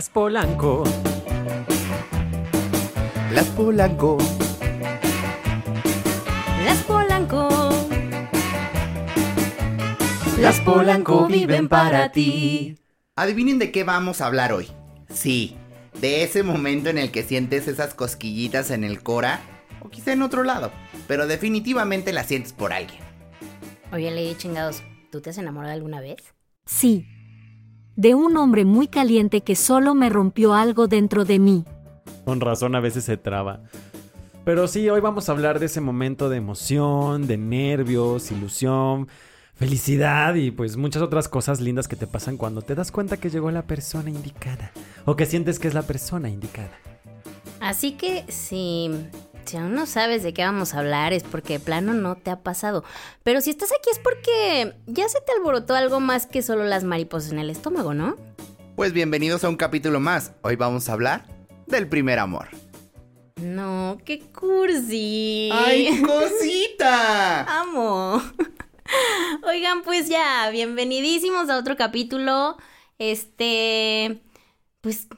Las Polanco. Las Polanco. Las Polanco. Las Polanco viven para ti. Adivinen de qué vamos a hablar hoy. Sí, de ese momento en el que sientes esas cosquillitas en el cora o quizá en otro lado, pero definitivamente la sientes por alguien. Oye, Lady Chingados, ¿tú te has enamorado alguna vez? Sí. De un hombre muy caliente que solo me rompió algo dentro de mí. Con razón a veces se traba. Pero sí, hoy vamos a hablar de ese momento de emoción, de nervios, ilusión, felicidad y pues muchas otras cosas lindas que te pasan cuando te das cuenta que llegó la persona indicada o que sientes que es la persona indicada. Así que si, si aún no sabes de qué vamos a hablar es porque de plano no te ha pasado. Pero si estás aquí es porque ya se te alborotó algo más que solo las mariposas en el estómago, ¿no? Pues bienvenidos a un capítulo más. Hoy vamos a hablar del primer amor. No, qué cursi. ¡Ay, cosita! Amo. Oigan, pues ya, bienvenidísimos a otro capítulo. Este, pues,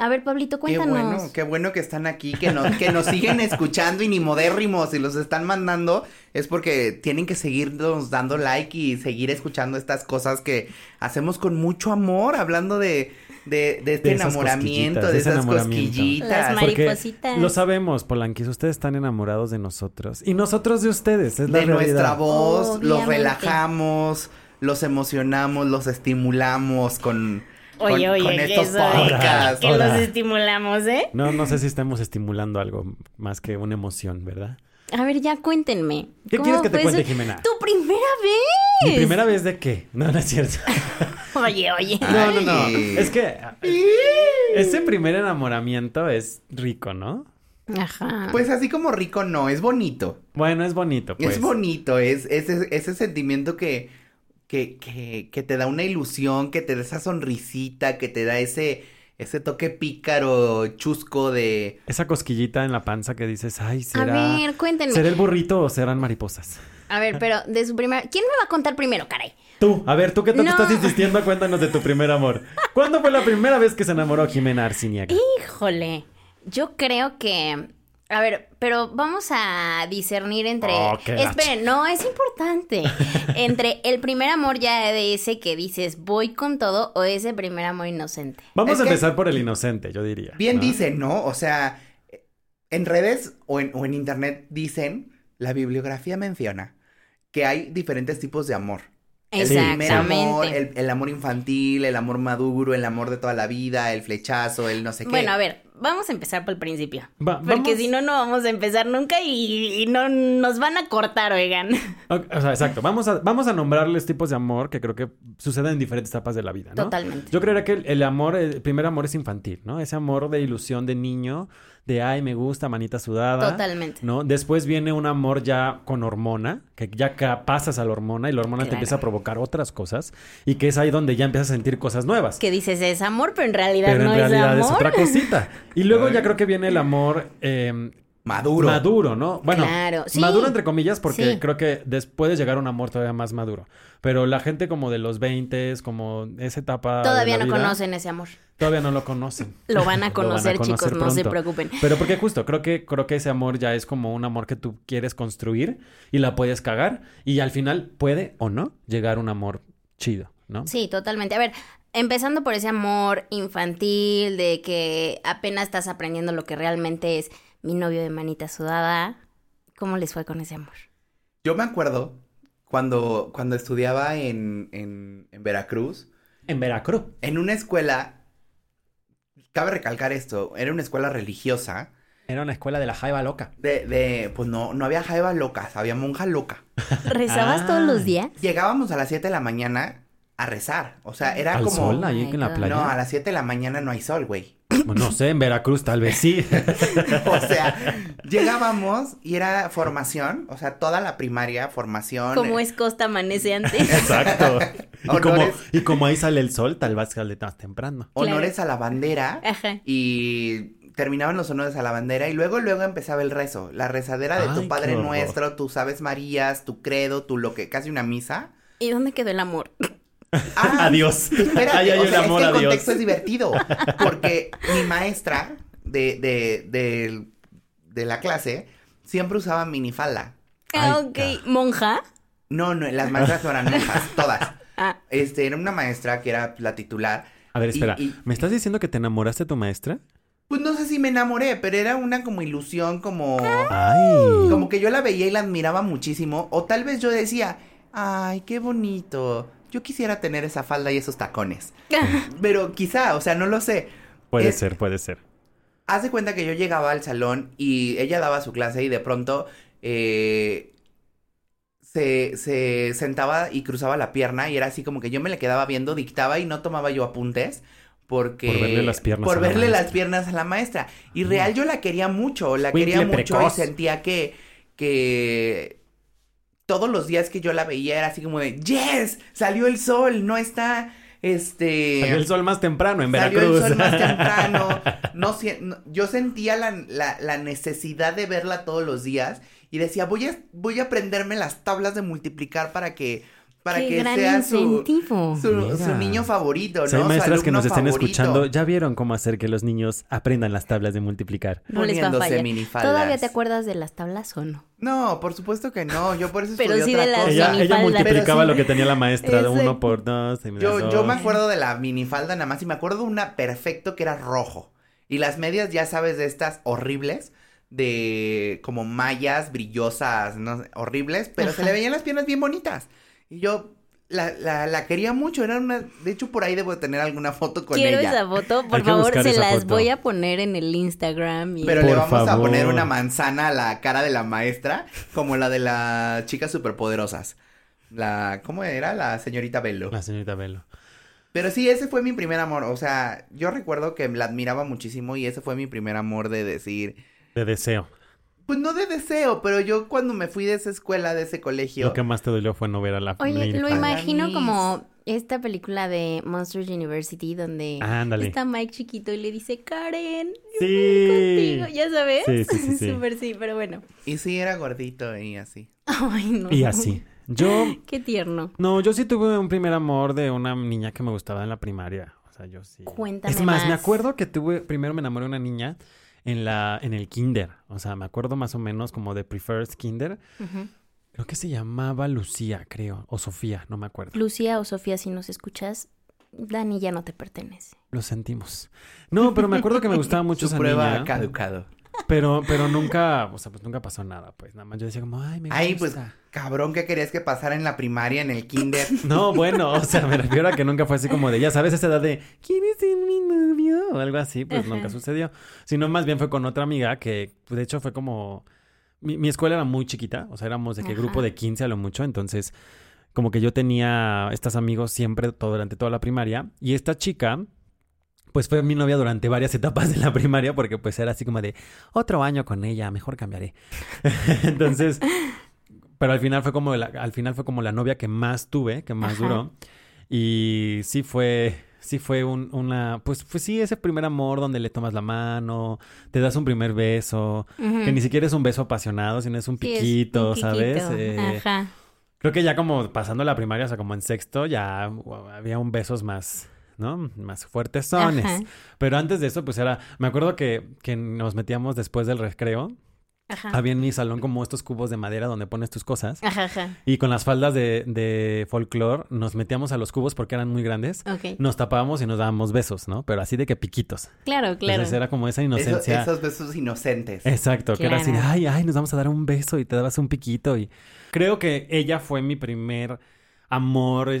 a ver, Pablito, Qué cuéntanos. bueno, qué bueno que están aquí, que nos, que nos siguen escuchando y ni modérrimos y los están mandando. Es porque tienen que seguirnos dando like y seguir escuchando estas cosas que hacemos con mucho amor, hablando de, de, de este De esas enamoramiento, cosquillitas, de esas enamoramiento. cosquillitas. Las Porque Maripositas. lo sabemos, Polanquis, ustedes están enamorados de nosotros y nosotros de ustedes, es la de nuestra voz, los relajamos, los emocionamos, los estimulamos con, con, Oye, oye, con que estos eso, podcasts. que los estimulamos, ¿eh? No, no sé si estamos estimulando algo más que una emoción, ¿verdad? A ver, ya cuéntenme. ¿Qué ¿Cómo quieres que te cuente, eso? Jimena? ¡Tu primera vez! ¿Mi primera vez de qué? No, no es cierto. Oye, oye. No, no, no. Es que ese primer enamoramiento es rico, ¿no? Ajá. Pues así como rico no, es bonito. Bueno, es bonito, pues. Es bonito, es ese, ese sentimiento que, que, que, que te da una ilusión, que te da esa sonrisita, que te da ese, ese toque pícaro, chusco de... Esa cosquillita en la panza que dices, ay, a será. ver, cuéntenme. ¿Será el burrito o serán mariposas? A ver, pero de su primera... ¿Quién me va a contar primero, caray? Tú, a ver, tú que tanto No. estás insistiendo, cuéntanos de tu primer amor. ¿Cuándo fue la primera vez que se enamoró Jimena Arciniaga? Híjole, yo creo que... A ver, pero vamos a discernir entre... Oh. Esperen, no, es importante. entre el primer amor ya de ese que dices voy con todo o ese primer amor inocente. Vamos Es a empezar por el inocente, yo diría. Bien ¿no? dicen, ¿no? O sea, en redes o en, o en internet dicen, la bibliografía menciona que hay diferentes tipos de amor. El primer amor, Exactamente. el, el amor infantil, el amor maduro, el amor de toda la vida, el flechazo, el no sé qué. Bueno, a ver, vamos a empezar por el principio. Va- Porque vamos- si no, no vamos a empezar nunca y, y no nos van a cortar, oigan. O sea, exacto. Vamos a, vamos a nombrarles tipos de amor que creo que suceden en diferentes etapas de la vida, ¿no? Totalmente. Yo creería que el, el amor, el primer amor es infantil, ¿no? Ese amor de ilusión de niño, de ay, me gusta, manita sudada. Totalmente. ¿No? Después viene un amor ya con hormona, que ya pasas a la hormona y la hormona te empieza a provocar otras cosas y que es ahí donde ya empiezas a sentir cosas nuevas. Que dices es amor, pero en realidad Pero no en realidad es es, amor. otra cosita. Y luego ya creo que viene el amor eh, maduro. maduro, ¿no? Bueno, Claro, sí. maduro entre comillas porque Sí. creo que después puede llegar un amor todavía más maduro. Pero la gente como de los 20, como esa etapa de Todavía la no vida, conocen ese amor. Todavía no lo conocen. Lo van a Lo conocer, chicos, no se preocupen. Pero porque justo, creo que, creo que ese amor ya es como un amor que tú quieres construir y la puedes cagar y al final puede o no llegar un amor chido, ¿no? Sí, totalmente. A ver, empezando por ese amor infantil de que apenas estás aprendiendo lo que realmente es mi novio de manita sudada. ¿Cómo les fue con ese amor? Yo me acuerdo cuando, cuando estudiaba en, en, en Veracruz, En Veracruz. en una escuela, cabe recalcar esto, era una escuela religiosa, Era una escuela de la jaiba loca. de, de pues no, no había jaiba locas, había monja loca. ¿Rezabas Ah. todos los días? Llegábamos a las 7 de la mañana a rezar, o sea, era ¿Al como... sol ahí en la No, playa? No, a las 7 de la mañana no hay sol, güey. Bueno, no sé, en Veracruz tal vez sí. O sea, llegábamos y era formación, o sea, toda la primaria, formación. ¿Cómo es Costa Amanece antes? Exacto. Y como, Honores. y como ahí sale el sol, tal vez sale más temprano. Honores a la bandera. Ajá. Y terminaban los honores a la bandera y luego, luego empezaba el rezo. La rezadera de Ay, tu Padre. Nuestro, tus Aves Marías, tu credo, tu lo que, casi una misa. ¿Y dónde quedó el amor? Ah, Adiós. Espérate, Ahí hay o un sea, amor es que el contexto es divertido. Porque mi maestra de, de, de, de la clase siempre usaba minifalda. Ah, Ay, ok. ca- ¿Monja? No, no, las maestras no eran monjas, todas. Ah. Este, era una maestra que era la titular. A ver, Y- espera. y- ¿Me estás diciendo que te enamoraste de tu maestra? Pues no sé si me enamoré, pero era una como ilusión, como... Ay. Como que yo la veía y la admiraba muchísimo. O tal vez yo decía, ay, qué bonito. Yo quisiera tener esa falda y esos tacones. Pero quizá, o sea, no lo sé. Puede Es- ser, puede ser. Haz de cuenta que yo llegaba al salón y ella daba su clase y de pronto eh, se, se sentaba y cruzaba la pierna y era así como que yo me le quedaba viendo, dictaba y no tomaba yo apuntes. Porque... Por verle las piernas por a la verle las maestra. piernas a la maestra. Y real yo la quería mucho, la quería mucho precoz. y sentía que, que todos los días que yo la veía era así como de, yes, salió el sol, no está, este... Salió el sol más temprano en Salió Veracruz. el sol más temprano. No, no- yo sentía la, la- la necesidad de verla todos los días y decía, voy a, voy a aprenderme las tablas de multiplicar para que, para Qué que gran sea su, incentivo. su, Mira. su niño favorito, ¿no? Si hay Su maestras que nos estén favorito. escuchando, ya vieron cómo hacer que los niños aprendan las tablas de multiplicar. No les va a fallar. ¿Todavía te acuerdas de las tablas o no? No, por supuesto que no. Yo por eso Pero estudié sí otra de las cosa. Ella, multiplicaba sí. lo que tenía la maestra de uno por dos. y Yo, yo me acuerdo de la minifalda nada más y me acuerdo de una perfecto que era rojo. Y las medias, ya sabes, de estas horribles, de como mallas brillosas, no sé, horribles, pero se le veían las piernas bien bonitas. Y yo la, la, la quería mucho, era una, de hecho por ahí debo de tener alguna foto con Quiero ella. esa foto, por favor, se las foto. voy a poner en el Instagram. Y... Pero Por le vamos a poner una manzana a la cara de la maestra, como la de las chicas superpoderosas. La, ¿cómo era? La señorita Bello. La señorita Velo. Pero sí, ese fue mi primer amor. O sea, yo recuerdo que la admiraba muchísimo y ese fue mi primer amor de decir, De deseo. Pues no de deseo, pero yo cuando me fui de esa escuela, de ese colegio, Lo que más te dolió fue no ver a la Oye, lo imagino como esta película de Monsters University donde Ándale. está Mike chiquito y le dice, Karen, yo Sí. voy contigo, ¿ya sabes? Sí, sí, sí, sí. Súper sí, pero bueno. y sí era gordito y así. Ay, no. Y así. Yo, Qué tierno. no, yo sí tuve un primer amor de una niña que me gustaba en la primaria. O sea, yo sí. Cuéntame Es más, me acuerdo que tuve, primero me enamoré de una niña en la, en el kinder. O sea, me acuerdo más o menos como de Prefers Kinder. Creo que se llamaba Lucía, creo. O Sofía, no me acuerdo. Lucía o Sofía, si nos escuchas, Dani ya no te pertenece. Lo sentimos. No, pero me acuerdo que me gustaba mucho Su esa prueba niña. caducado. Pero, pero nunca, o sea, pues nunca pasó nada, pues. Nada más yo decía como, ay, me Ay, pues, gusta. Cabrón, ¿qué querías que pasara en la primaria, en el kinder? No, bueno, o sea, me refiero a que nunca fue así como de, ya sabes, esa edad de, ¿quieres ser mi novio? O algo así, pues Ajá. nunca sucedió. Sino más bien fue con otra amiga que, pues, de hecho, fue como... Mi, mi escuela era muy chiquita, o sea, éramos de que Ajá. grupo de 15 a lo mucho, entonces como que yo tenía estos amigos siempre todo, durante toda la primaria y esta chica pues fue mi novia durante varias etapas de la primaria porque pues era así como de otro año con ella, mejor cambiaré. entonces, pero al final fue como la, al final fue como la novia que más tuve, que más Ajá. duró y sí fue sí fue un, una pues pues sí ese primer amor donde le tomas la mano, te das un primer beso, que ni siquiera es un beso apasionado, sino es un Sí, es piquito, un ¿sabes? Eh, Ajá. Creo que ya como pasando la primaria, o sea, como en sexto, ya wow, había un besos más, ¿no? Más fuertes Ajá. Pero antes de eso, pues era, me acuerdo que, que nos metíamos después del recreo. Ajá. Había en mi salón como estos cubos de madera donde pones tus cosas. Ajá, ajá. Y con las faldas de, de folclore nos metíamos a los cubos porque eran muy grandes. Ok. Nos tapábamos y nos dábamos besos, ¿no? Pero así de que piquitos. Claro, claro. Entonces era como esa Eso- inocencia. esos besos inocentes. Exacto, que era así ay, ay, nos vamos a dar un beso y te dabas un piquito. Y creo que ella fue mi primer amor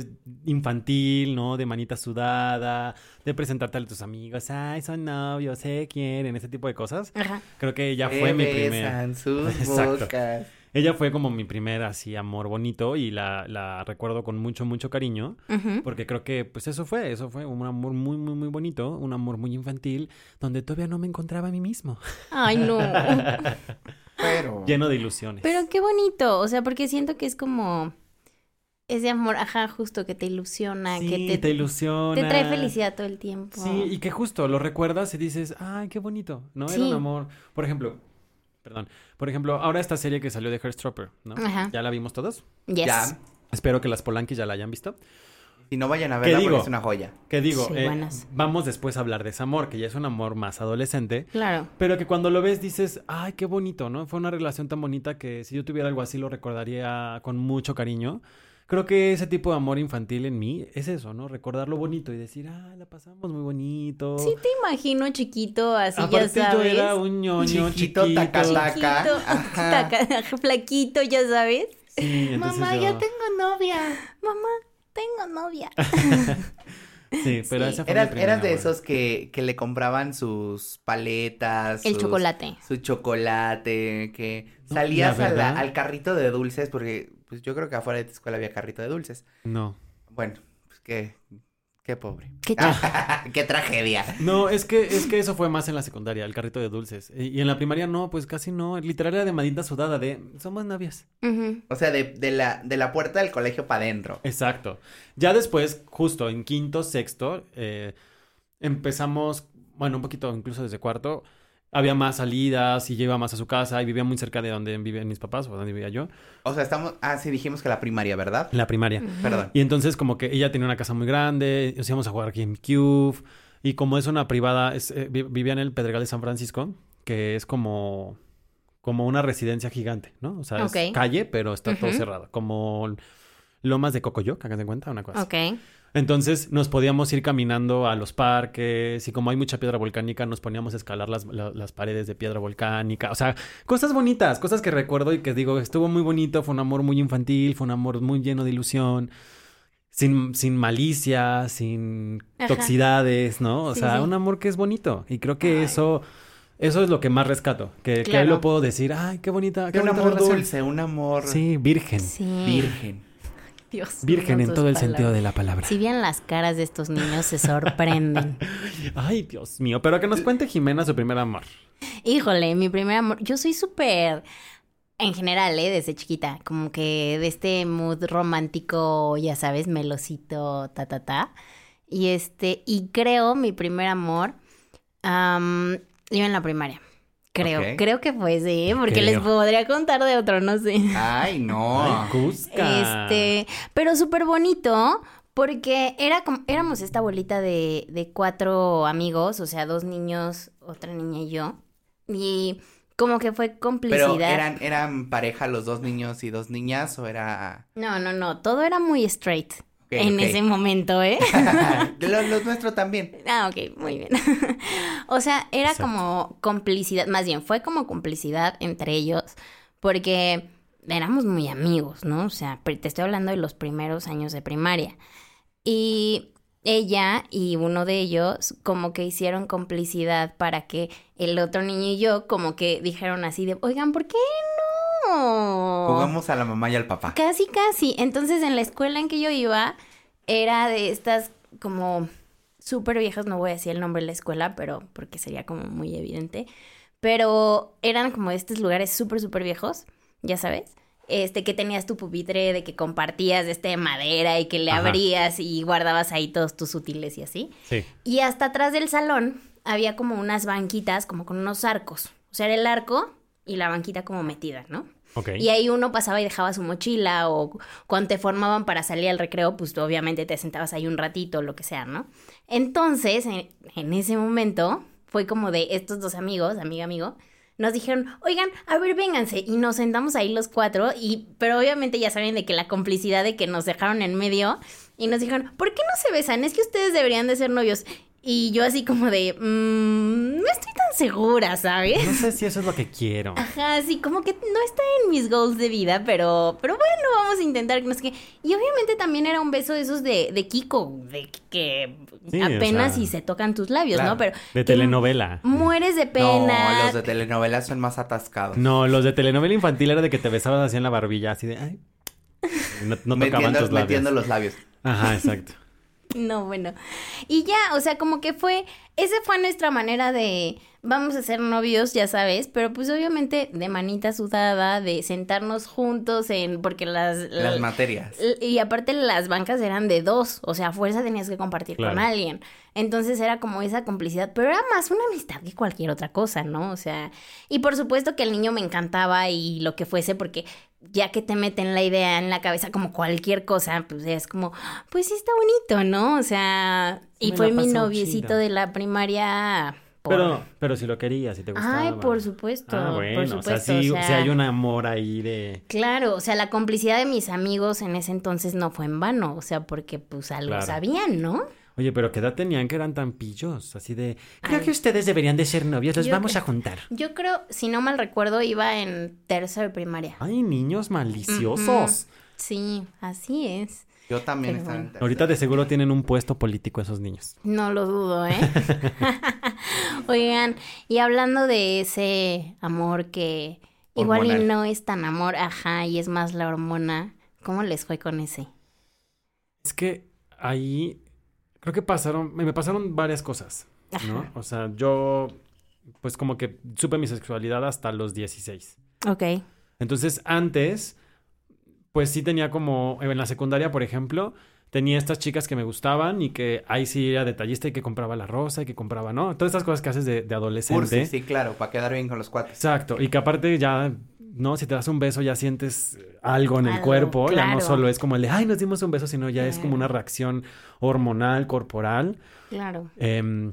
infantil, ¿no? De manita sudada, de presentarte a tus amigos, ay, son novios, se quieren, ese tipo de cosas. Ajá. Creo que ella fue mi primer... besan sus Exacto. bocas. Ella fue como mi primer así amor bonito y la, la recuerdo con mucho, mucho cariño. Porque creo que, pues eso fue, eso fue un amor muy, muy, muy bonito, un amor muy infantil, donde todavía no me encontraba a mí mismo. Ay, no. Pero... Lleno de ilusiones. Pero qué bonito. O sea, porque siento que es como ese amor, ajá, justo que te ilusiona, sí, que te, te ilusiona. te trae felicidad todo el tiempo. Sí, y que justo lo recuerdas y dices, ay, qué bonito, ¿no? Era Sí. un amor. Por ejemplo, perdón, por ejemplo, ahora esta serie que salió de Heartstopper, ¿no? Ajá. ¿Ya la vimos todos? Yes. Ya. Espero que las Polankis ya la hayan visto. Si no vayan a verla digo? porque es una joya. Que digo, Sí, eh, vamos después a hablar de ese amor, que ya es un amor más adolescente. Claro. Pero que cuando lo ves dices, ay, qué bonito, ¿no? Fue una relación tan bonita que si yo tuviera algo así lo recordaría con mucho cariño. Creo que ese tipo de amor infantil en mí es eso, ¿no? Recordar lo bonito y decir, ah, la pasamos muy bonito. Sí te imagino chiquito, así Aparte ya yo sabes. era un ñoño Chiquito, chiquito. taca, taca. Chiquito, Ajá. taca- flaquito, ya sabes. Sí, entonces yo- tengo novia. Mamá, tengo novia. Sí, pero Sí. esa fue Eras, eras de esos que, que le compraban sus paletas. El sus- chocolate. Su chocolate, que No, salías la a la- verdad. al carrito de dulces, porque pues yo creo que afuera de tu escuela había carrito de dulces. No. Bueno, pues qué, qué pobre. Qué qué tragedia. No, es que, es que eso fue más en la secundaria, el carrito de dulces. Y, en la primaria no, pues casi no. Literal era de madita sudada, de somos novias. O sea, de, de la, de la puerta del colegio para adentro. Exacto. Ya después, justo en quinto, sexto, eh, empezamos, bueno, un poquito incluso desde cuarto, había más salidas y iba más a su casa y vivía muy cerca de donde vivían mis papás o donde vivía yo, O sea, estamos. Ah, sí, dijimos que la primaria, ¿verdad? la primaria. Perdón. Y entonces como que ella tenía una casa muy grande, nos íbamos a jugar GameCube y como es una privada, es, eh, vi- vivía en el Pedregal de San Francisco, que es como, como una residencia gigante, ¿no? O sea, Ok. es calle, pero está todo cerrado, como Lomas de Cocoyoc, hagan de cuenta, una cosa. así. Entonces nos podíamos ir caminando a los parques y como hay mucha piedra volcánica nos poníamos a escalar las, la- las paredes de piedra volcánica. O sea, cosas bonitas, cosas que recuerdo y que digo, estuvo muy bonito, fue un amor muy infantil, fue un amor muy lleno de ilusión, sin, sin malicia, sin Ajá. toxicidades, ¿no? O Sí, sea, sí. un amor que es bonito. Y creo que eso... Eso es lo que más rescato, que, Claro. lo puedo decir, ay, qué bonita, qué un bonita amor relación". dulce, un amor Sí, virgen. Sí. virgen. Dios. Virgen en todo el sentido de la palabra. Si bien las caras de estos niños se sorprenden. Ay, Dios mío. Pero que nos cuente Jimena su primer amor. Híjole, mi primer amor. Yo soy súper. En general, ¿eh? Desde chiquita. Como que de este mood romántico, ya sabes, melosito, ta, ta, ta. Y este. Y creo mi primer amor. am, iba en la primaria. Creo. Creo que fue sí, porque Creo. les podría contar de otro, no sé. Ay, no. Ay, Cusca. Este, pero súper bonito porque era como, éramos esta bolita de, de cuatro amigos, o sea, dos niños, otra niña y yo. Y como que fue complicidad. Pero eran, eran pareja los dos niños y dos niñas o era. No, no, no, todo era muy straight En ese momento, ¿eh? los, los nuestros también. Ah, ok, muy bien. o sea, era Exacto. como complicidad, más bien fue como complicidad entre ellos, porque éramos muy amigos, ¿no? O sea, te estoy hablando de los primeros años de primaria. Y ella y uno de ellos como que hicieron complicidad para que el otro niño y yo como que dijeron así de, oigan, ¿por qué? Jugamos a la mamá y al papá. Casi, casi. Entonces, en la escuela en que yo iba, era de estas como súper viejas, no voy a decir el nombre de la escuela, pero porque sería como muy evidente. Pero eran como estos lugares súper, súper viejos, ya sabes. Este, que tenías tu pupitre de que compartías este de madera y que le Ajá. abrías y guardabas ahí todos tus útiles y así. Sí. Y hasta atrás del salón había como unas banquitas, como con unos arcos. O sea, era el arco y la banquita como metida, ¿no? Y ahí uno pasaba y dejaba su mochila o cuando te formaban para salir al recreo, pues tú obviamente te sentabas ahí un ratito lo que sea, ¿no? Entonces, en, en ese momento, fue como de estos dos amigos, amiga, amigo, nos dijeron, oigan, a ver, vénganse. Y nos sentamos ahí los cuatro, y, pero obviamente ya saben de que la complicidad de que nos dejaron en medio, y nos dijeron, ¿por qué no se besan? Es que ustedes deberían de ser novios. Y yo así como de, "Mm, no estoy tan segura, ¿sabes? No sé si eso es lo que quiero. Ajá, sí, como que no está en mis goals de vida, pero, pero bueno, vamos a intentar que no sé qué. Y obviamente también era un beso de esos de, de Kiko, de que Sí, o apenas sea, si se tocan tus labios, claro, ¿no? Pero De telenovela. Mueres de No, pena. los de telenovelas son más atascados. No, los de telenovela infantil era de que te besabas así en la barbilla, así de. Ay. Y No, no tocaban metiendo, tus labios. metiendo los labios. Ajá, exacto. No, bueno. Y ya, o sea, como que fue, esa fue nuestra manera de, vamos a ser novios, ya sabes, pero pues obviamente de manita sudada, de sentarnos juntos en, porque las... Las materias. Y aparte las bancas eran de dos, o sea, a fuerza tenías que compartir con alguien. Entonces era como esa complicidad, pero era más una amistad que cualquier otra cosa, ¿no? O sea, y por supuesto que el niño me encantaba y lo que fuese, porque ya que te meten la idea en la cabeza como cualquier cosa, pues es como, pues sí está bonito, ¿no? O sea, y Me fue mi noviecito chido. de la primaria. por- Pero, pero si lo querías, si te gustaba. Ay, por supuesto. Ah, por bueno, supuesto. o sea, sí, o sea, sí hay un amor ahí de... Claro, o sea, la complicidad de mis amigos en ese entonces no fue en vano, o sea, porque pues algo Claro. sabían, ¿no? Oye, pero ¿qué edad tenían que eran tan pillos? Así de... Creo Ay. que ustedes deberían de ser novios, los Yo- vamos a juntar. Yo creo, si no mal recuerdo, iba en tercero de primaria. Ay, niños maliciosos. Sí, así es. Yo también Pero estaba en bueno. tercero. Ahorita de seguro tienen un puesto político esos niños. No lo dudo, ¿eh? Oigan, y hablando de ese amor que igual y no es tan amor, ajá, y es más la hormona, ¿cómo les fue con ese? Es que ahí creo que pasaron, me pasaron varias cosas, ¿no? Ajá. O sea, yo pues como que supe mi sexualidad hasta los 16. Ok. Entonces, antes, pues sí tenía como, en la secundaria, por ejemplo, tenía estas chicas que me gustaban y que ahí sí era detallista y que compraba la rosa y que compraba, ¿no? Todas estas cosas que haces de, de adolescente. Cursi, sí, claro, para quedar bien con los cuates. Exacto, y que aparte ya, ¿no? Si te das un beso ya sientes algo en el Algo, cuerpo, ya no solo es como el de, ay, nos dimos un beso, sino ya es como una reacción hormonal, corporal. Claro. Em,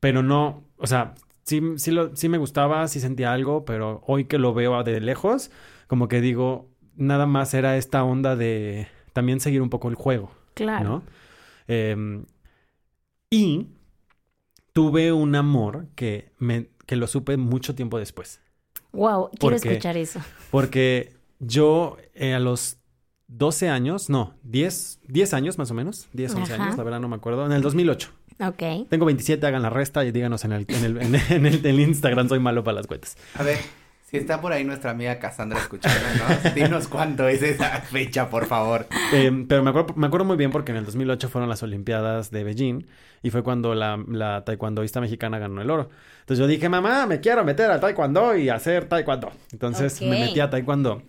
pero no, o sea, sí, sí, lo, sí me gustaba, sí sentía algo, pero hoy que lo veo de lejos, como que digo, nada más era esta onda de también seguir un poco el juego, Claro. ¿no? Em, y tuve un amor que, me, que lo supe mucho tiempo después, Wow, quiero Porque- escuchar eso. porque yo eh, a los 12 años, no, 10, 10 años más o menos, 10, 11 Ajá. años, la verdad no me acuerdo, en el 2008. Ok. Tengo 27, hagan la resta y díganos en el, en el, en el, en el- en el Instagram, soy malo para las cuentas. A ver, si está por ahí nuestra amiga Cassandra escuchándonos, dinos cuánto es esa fecha, por favor. Eh, pero me acuerdo, me acuerdo muy bien porque en el 2008 fueron las Olimpiadas de Beijing y fue cuando la, la taekwondoísta mexicana ganó el oro. Entonces yo dije, mamá, me quiero meter al taekwondo y hacer taekwondo. Entonces me metí a taekwondo.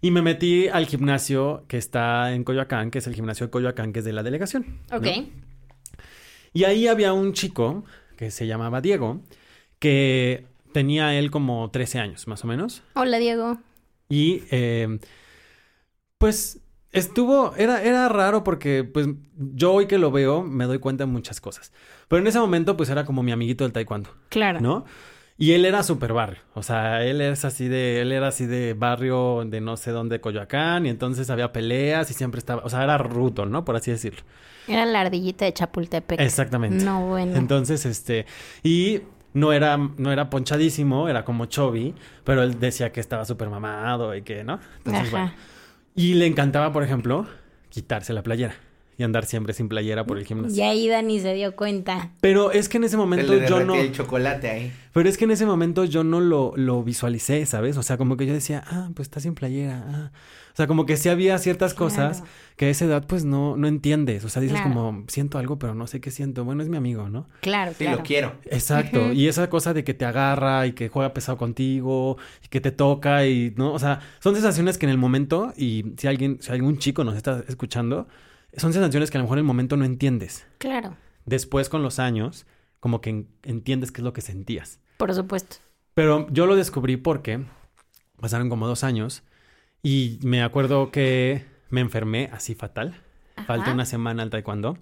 Y me metí al gimnasio que está en Coyoacán, que es el gimnasio de Coyoacán, que es de la delegación. ¿no? Ok. Y ahí había un chico que se llamaba Diego, que tenía él como 13 años, más o menos. Hola, Diego. Y eh, pues estuvo, era, era raro porque pues yo hoy que lo veo me doy cuenta de muchas cosas. Pero en ese momento pues era como mi amiguito del taekwondo, Claro. ¿no? Y él era súper barrio, o sea, él es así de, él era así de barrio de no sé dónde, Coyoacán, y entonces había peleas y siempre estaba, o sea, era ruto, ¿no? Por así decirlo. Era la ardillita de Chapultepec. Exactamente. No, bueno. Entonces, este, y no era, no era ponchadísimo, era como Chovy, pero él decía que estaba súper mamado y que, ¿no? Entonces, Ajá. bueno. Y le encantaba, por ejemplo, quitarse la playera y andar siempre sin playera por el gimnasio. Y ahí Dani se dio cuenta. Pero es que en ese Se momento le yo no, el chocolate ahí. pero es que en ese momento yo no lo, lo visualicé, ¿sabes? O sea, como que yo decía, ah, pues está sin playera, ah. O sea, como que sí había ciertas cosas que a esa edad pues no, no entiendes. O sea, dices Claro. como, siento algo, pero no sé qué siento. Bueno, es mi amigo, ¿no? Claro, Sí, claro. lo quiero. Exacto, y esa cosa de que te agarra y que juega pesado contigo y que te toca y no, o sea, son sensaciones que en el momento y si alguien, si algún chico nos está escuchando, son sensaciones que a lo mejor en el momento no entiendes. Claro. Después con los años, como que en- entiendes qué es lo que sentías. Por supuesto. Pero yo lo descubrí porque pasaron como dos años y me acuerdo que me enfermé así fatal. Ajá. Falté una semana al taekwondo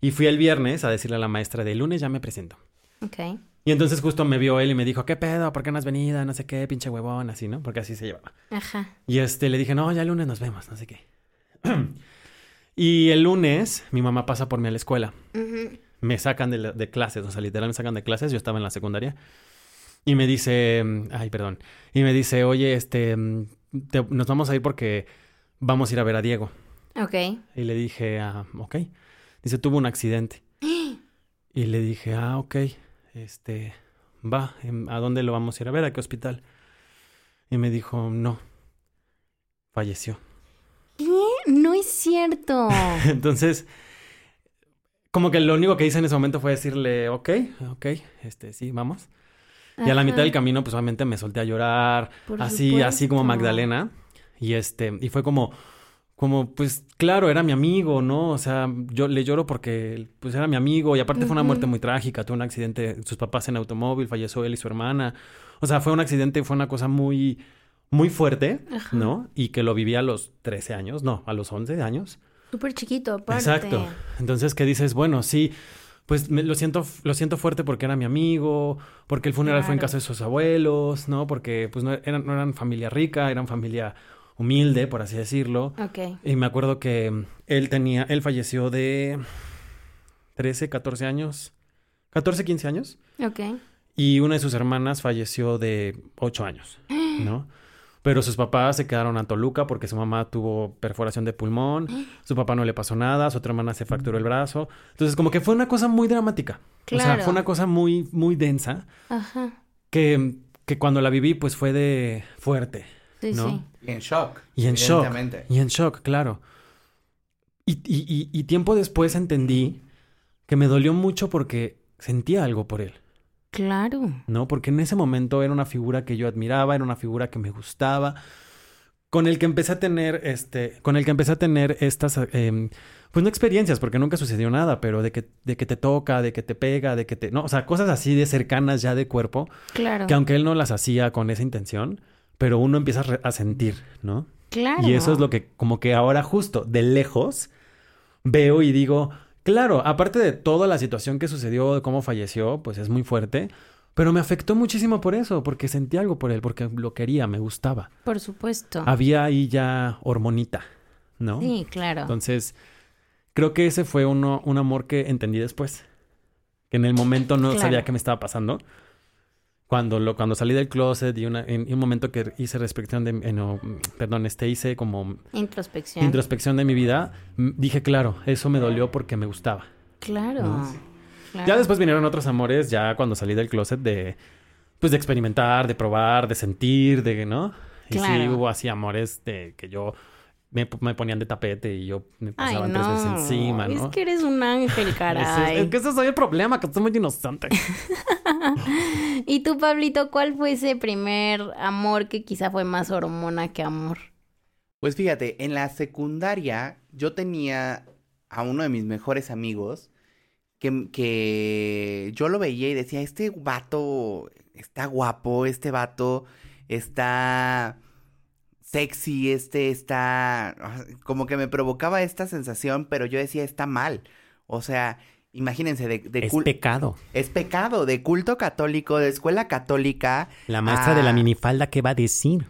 y fui el viernes a decirle a la maestra de lunes ya me presento. Ok. Y entonces justo me vio él y me dijo, ¿qué pedo? ¿Por qué no has venido? No sé qué, pinche huevón, así, ¿no? Porque así se llevaba. Ajá. Y este, le dije, no, ya el lunes nos vemos, no sé qué. y el lunes mi mamá pasa por mí a la escuela. Me sacan de, la- de clases, o sea, literal me sacan de clases, yo estaba en la secundaria. Y me dice, ay, perdón. Y me dice, oye, este, te- nos vamos a ir porque vamos a ir a ver a Diego. Ok. Y le dije, ah, ok. Dice, tuvo un accidente. Y le dije, ah, ok. Este, va, em, ¿a dónde lo vamos a ir a ver? ¿A qué hospital? Y me dijo, no, falleció. Cierto. Entonces, como que lo único que hice en ese momento fue decirle, ok, ok, este, sí, vamos. Y a la mitad del camino, pues obviamente me solté a llorar, Por así, así como. Magdalena. Y este, y fue como, como, pues claro, era mi amigo, ¿no? O sea, yo le lloro porque, pues era mi amigo y aparte fue una muerte muy trágica, tuvo un accidente, sus papás en automóvil, falleció él y su hermana. O sea, fue un accidente, fue una cosa muy, muy fuerte, ¿no? Y que lo viví a los 13 años, no, a los 11 años. Súper chiquito, aparte. Exacto. Entonces que dices, bueno, sí, pues me- lo siento, lo siento fuerte porque era mi amigo, porque el funeral fue en casa de sus abuelos, ¿no? Porque pues no eran, no eran familia rica, eran familia humilde, por así decirlo. Ok. Y me acuerdo que él tenía, él falleció de 13, 14 años, 14, 15 años. Ok. Y una de sus hermanas falleció de 8 años, ¿no? Pero sus papás se quedaron a Toluca porque su mamá tuvo perforación de pulmón, su papá no le pasó nada, su otra hermana se fracturó el brazo. Entonces, como que fue una cosa muy dramática. O sea, Claro. fue una cosa muy, muy densa Ajá. que, que cuando la viví, pues fue de fuerte. Sí, ¿no? sí. Y en shock. Y en shock. evidentemente. Y en shock, claro. Y, y- y- y tiempo después entendí que me dolió mucho porque sentía algo por él, Claro. ¿no? Porque en ese momento era una figura que yo admiraba, era una figura que me gustaba, con el que empecé a tener, este, con el que empecé a tener estas, em, pues no experiencias, porque nunca sucedió nada, pero de que, de que te toca, de que te pega, de que te, no, o sea, cosas así de cercanas ya de cuerpo, Claro. que aunque él no las hacía con esa intención, pero uno empieza a, re- a sentir, ¿no? Claro. Y eso es lo que como que ahora justo de lejos veo y digo, claro, aparte de toda la situación que sucedió, de cómo falleció, pues es muy fuerte, pero me afectó muchísimo por eso, porque sentí algo por él, porque lo quería, me gustaba. Por supuesto. Había ahí ya hormonita, ¿no? Sí, claro. Entonces, creo que ese fue uno, un amor que entendí después. Que en el momento no Claro. sabía qué me estaba pasando. Cuando, lo, cuando salí del closet y una, en, en un momento que hice respección de, eh, no, perdón, este hice como Introspección. introspección de mi vida, dije, claro, eso me dolió porque me gustaba. claro. ¿no? claro. Ya después vinieron otros amores, ya cuando salí del closet de, pues de experimentar, de probar, de sentir, de, ¿no? Y sí Claro. hubo así amores de que yo me, me ponían de tapete y yo me Ay, pasaban tres veces no. encima, ¿no? Es que eres un ángel, Ese es- caray. es que ese soy el problema, que estoy muy inocente. Y tú, Pablito, ¿cuál fue ese primer amor que quizá fue más hormona que amor? Pues fíjate, en la secundaria yo tenía a uno de mis mejores amigos que, que yo lo veía y decía, este vato está guapo, este vato está sexy, este está... Como que me provocaba esta sensación, pero yo decía, está mal. O sea, imagínense, de, de es pecado. es pecado, de culto católico, de escuela católica. La maestra de la minifalda, ¿qué va a decir?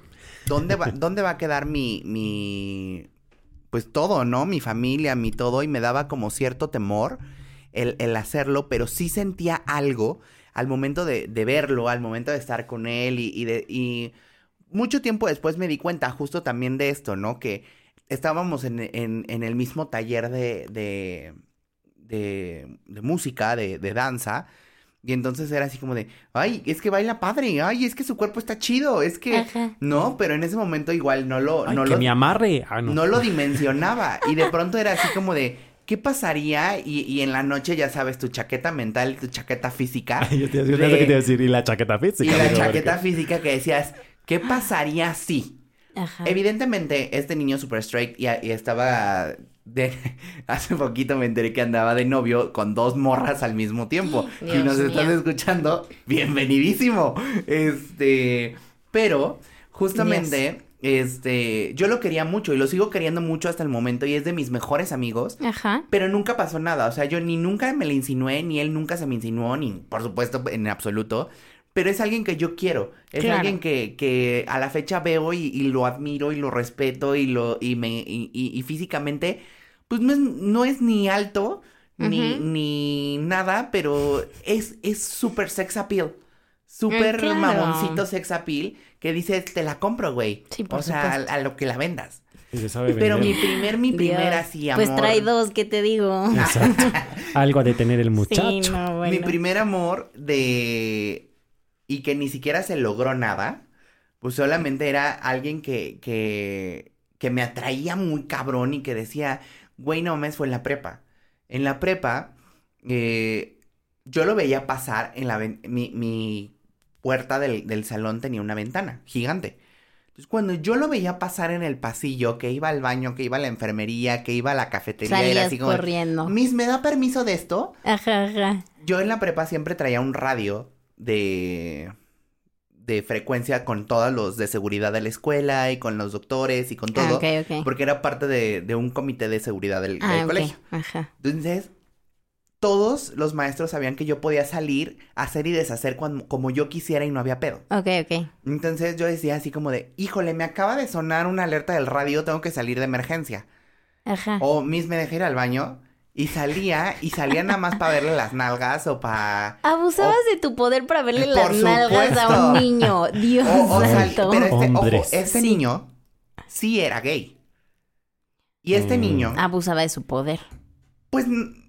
¿Dónde va, dónde va a quedar mi, mi, pues todo, ¿no? Mi familia, mi todo, y me daba como cierto temor el, el hacerlo, pero sí sentía algo al momento de, de verlo, al momento de estar con él y, y de, y mucho tiempo después me di cuenta justo también de esto, ¿no? Que estábamos en, en- en el mismo taller de, de, de, de música, de, de danza, y entonces era así como de, ay, es que baila padre, ay, es que su cuerpo está chido, es que... Ajá. No, pero en ese momento igual no lo, Ay, no que lo, me amarre. Ah, no. no lo dimensionaba. Y de pronto era así como de, ¿qué pasaría? Y, y en la noche, ya sabes, tu chaqueta mental, tu chaqueta física. Ay, yo te yo de- pensé que te iba a decir, y la chaqueta física. y la chaqueta porque- física que decías, ¿qué pasaría si? Ajá. Evidentemente, este niño super straight y, y estaba de hace poquito me enteré que andaba de novio con dos morras al mismo tiempo. si Dios nos estás mío. escuchando, bienvenidísimo. Este, pero justamente este, yo lo quería mucho y lo sigo queriendo mucho hasta el momento y es de mis mejores amigos. Ajá. Pero nunca pasó nada, o sea, yo ni nunca me le insinué, ni él nunca se me insinuó, ni por supuesto en absoluto. Pero es alguien que yo quiero, es Claro. alguien que, que a la fecha veo y, y lo admiro y lo respeto y lo y me y, y- y físicamente, pues no es, no es ni alto ni, nada, pero es es súper sex appeal, súper Eh, claro. mamoncito sex appeal que dices te la compro, güey, Sí, por o sea, a, lo que la vendas. Y se sabe Pero mi primer mi Dios. primer así amor. Pues trae dos, ¿qué te digo? Exacto. Algo a detener el muchacho. Sí, no, bueno. Mi primer amor de... Y que ni siquiera se logró nada. Pues solamente era alguien que, que, que me atraía muy cabrón y que decía, güey, no mames, fue en la prepa. En la prepa, eh, yo lo veía pasar en la... Mi, mi puerta del, del salón tenía una ventana gigante. Entonces, cuando yo lo veía pasar en el pasillo, que iba al baño, que iba a la enfermería, que iba a la cafetería, era Salías así como... corriendo. Miss, ¿me da permiso de esto? Ajá, ajá. Yo en la prepa siempre traía un radio de de frecuencia con todos los de seguridad de la escuela y con los doctores y con Ah, todo. ok, ok. Porque era parte de, de un comité de seguridad del, del Ah, colegio. Ajá. Entonces, todos los maestros sabían que yo podía salir, hacer y deshacer cuando, como yo quisiera y no había pedo. Ok, ok. Entonces yo decía así como de, híjole, me acaba de sonar una alerta del radio, tengo que salir de emergencia. Ajá. O Miss me dejé ir al baño y salía y salía nada más para verle las nalgas o para... Abusabas de tu poder para verle las nalgas a un niño. Dios O, o sal- pero este, Hombres. ojo, este Sí. niño sí era gay. Y este Mm. niño, Abusaba de su poder. pues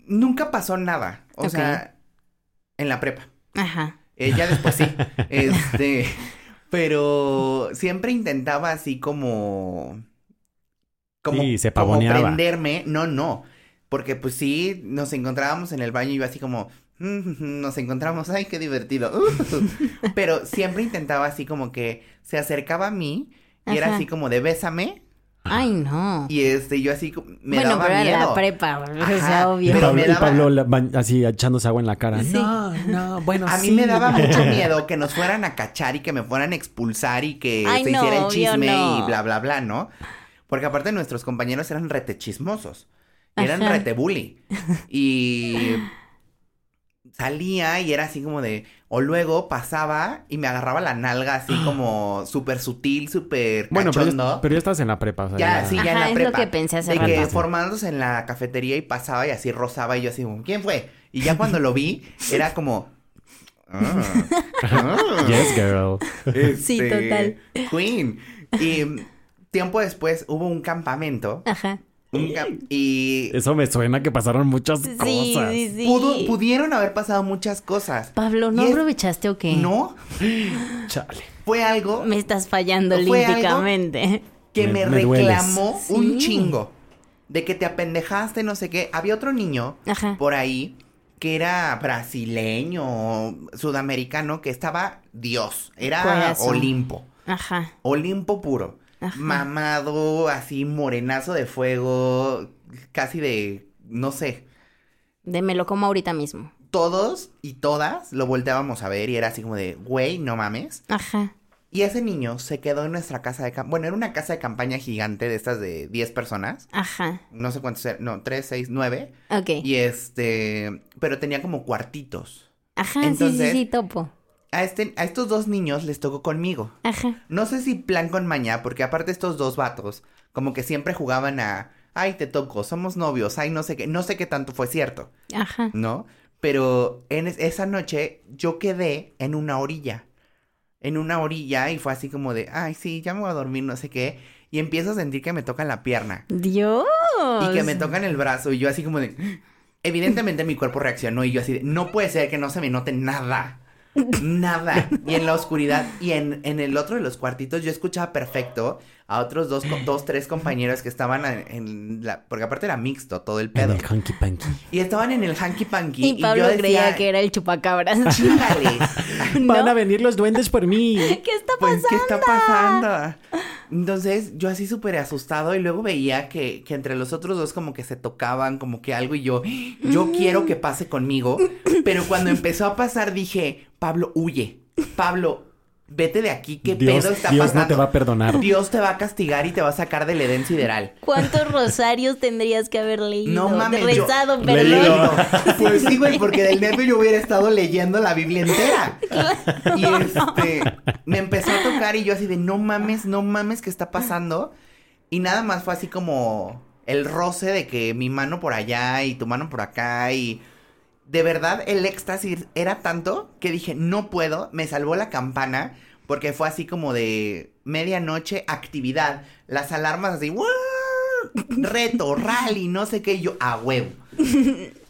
nunca pasó nada. O sea, en la prepa. Ajá. Eh, ya después sí. este. Pero siempre intentaba así como. Como, Sí, se como pavoneaba. prenderme. No, no. Porque pues sí, nos encontrábamos en el baño y yo así como. "Mm, Nos encontramos, ay, qué divertido. Pero siempre intentaba así como que se acercaba a mí y era así como de bésame. Ay, no. Y este, yo así me bueno, daba pero era miedo. la prepa, o sea, obvio. Y Pero Pablo, me y daba- Pablo la- ba- así echándose agua en la cara. Sí. No, no, bueno, A mí sí. me daba mucho miedo que nos fueran a cachar y que me fueran a expulsar y que Ay, se no, hiciera el chisme no. y bla, bla, bla, ¿no? Porque aparte nuestros compañeros eran rete chismosos. Eran Ajá. rete bully. Y salía y era así como de... O luego pasaba y me agarraba la nalga así como súper sutil, súper Bueno, pero ya, pero ya estás en la prepa. o sea, Ya, ya- sí, ya en la es prepa. lo que pensé hace de que formándose en la cafetería y pasaba y así rozaba y yo así como, ¿quién fue? Y ya cuando lo vi, era como... "Ah, ah". Yes, girl. Sí, Este, total. Queen. Y tiempo después hubo un campamento. Ajá. Un y Eso me suena que pasaron muchas Sí, cosas. sí, sí. pudo- pudieron haber pasado muchas cosas. Pablo, ¿no es- aprovechaste o qué? No, Chale. fue algo Me estás fallando olímpicamente. que Me- me, me dueles. reclamó un chingo. De que te apendejaste, no sé qué. Había otro niño Ajá. por ahí que era brasileño, sudamericano, que estaba Dios. Era Corazón. Olimpo. Ajá. Olimpo puro. Ajá. Mamado, así morenazo de fuego, casi de, no sé. De me lo como ahorita mismo. Todos y todas lo volteábamos a ver y era así como de, güey, no mames. Ajá. Y ese niño se quedó en nuestra casa de campaña. Bueno, era una casa de campaña gigante de estas de 10 personas. Ajá. No sé cuántos eran, no, 3, 6, 9. Ok. Y este, pero tenía como cuartitos. Ajá, entonces- sí, sí, sí, topo. A, este, a estos dos niños les tocó conmigo. Ajá. No sé si plan con maña, porque aparte estos dos vatos, como que siempre jugaban a, ay, te toco, somos novios, ay, no sé qué, no sé qué tanto fue cierto, Ajá. ¿no? Pero en es- esa noche yo quedé en una orilla, en una orilla y fue así como de, ay, sí, ya me voy a dormir, no sé qué, y empiezo a sentir que me tocan la pierna Dios. y que me tocan el brazo y yo así como de, evidentemente mi cuerpo reaccionó y yo así de, no puede ser que no se me note nada. Nada. Y en la oscuridad y en, en el otro de los cuartitos yo escuchaba perfecto a otros dos, dos tres compañeros que estaban en, en la... Porque aparte era mixto todo el En pedo. el hanky panky. Y estaban en el hanky panky. Y Pablo yo decía, creía que era el chupacabras. Van a venir los duendes por mí. ¿Qué está Pues, pasando? ¿qué está pasando? Entonces, yo así súper asustado y luego veía que, que entre los otros dos como que se tocaban, como que algo y yo, yo quiero que pase conmigo. Pero cuando empezó a pasar dije, Pablo, huye. Pablo, vete de aquí, ¿qué Dios, pedo está Dios pasando? no te va a perdonar. Dios te va a castigar y te va a sacar del Edén sideral. ¿Cuántos rosarios tendrías que haber leído? No mames, yo- Rezado, Leído. perdón. Pues sí, güey, porque del nervio yo hubiera estado leyendo la Biblia entera. Y este, me empezó a tocar y yo así de, no mames, no mames, ¿qué está pasando? Y nada más fue así como el roce de que mi mano por allá y tu mano por acá y... De verdad, el éxtasis era tanto que dije, no puedo, me salvó la campana, porque fue así como de medianoche, actividad, las alarmas así, ¡guau! reto, rally, no sé qué, y yo, a huevo.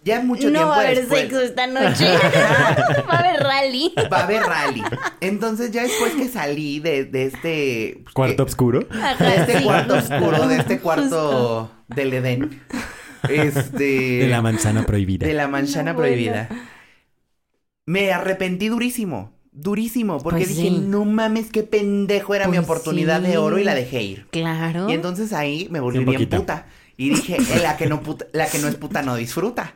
Ya mucho no tiempo va a haber después. sexo esta noche. va a haber rally. Va a haber rally. Entonces, ya después que salí de, de este. Cuarto que- oscuro. Ajá, de este sí. cuarto oscuro, de este cuarto Justo. del Edén. Este. De la manzana prohibida. de la manzana No, bueno. prohibida. Me arrepentí durísimo. Durísimo. Porque Pues dije, sí. no mames, qué pendejo era mi Pues oportunidad de oro y la dejé ir. Claro. Y entonces ahí me volví bien puta. Y dije, eh, la que no puta- la que no es puta no disfruta.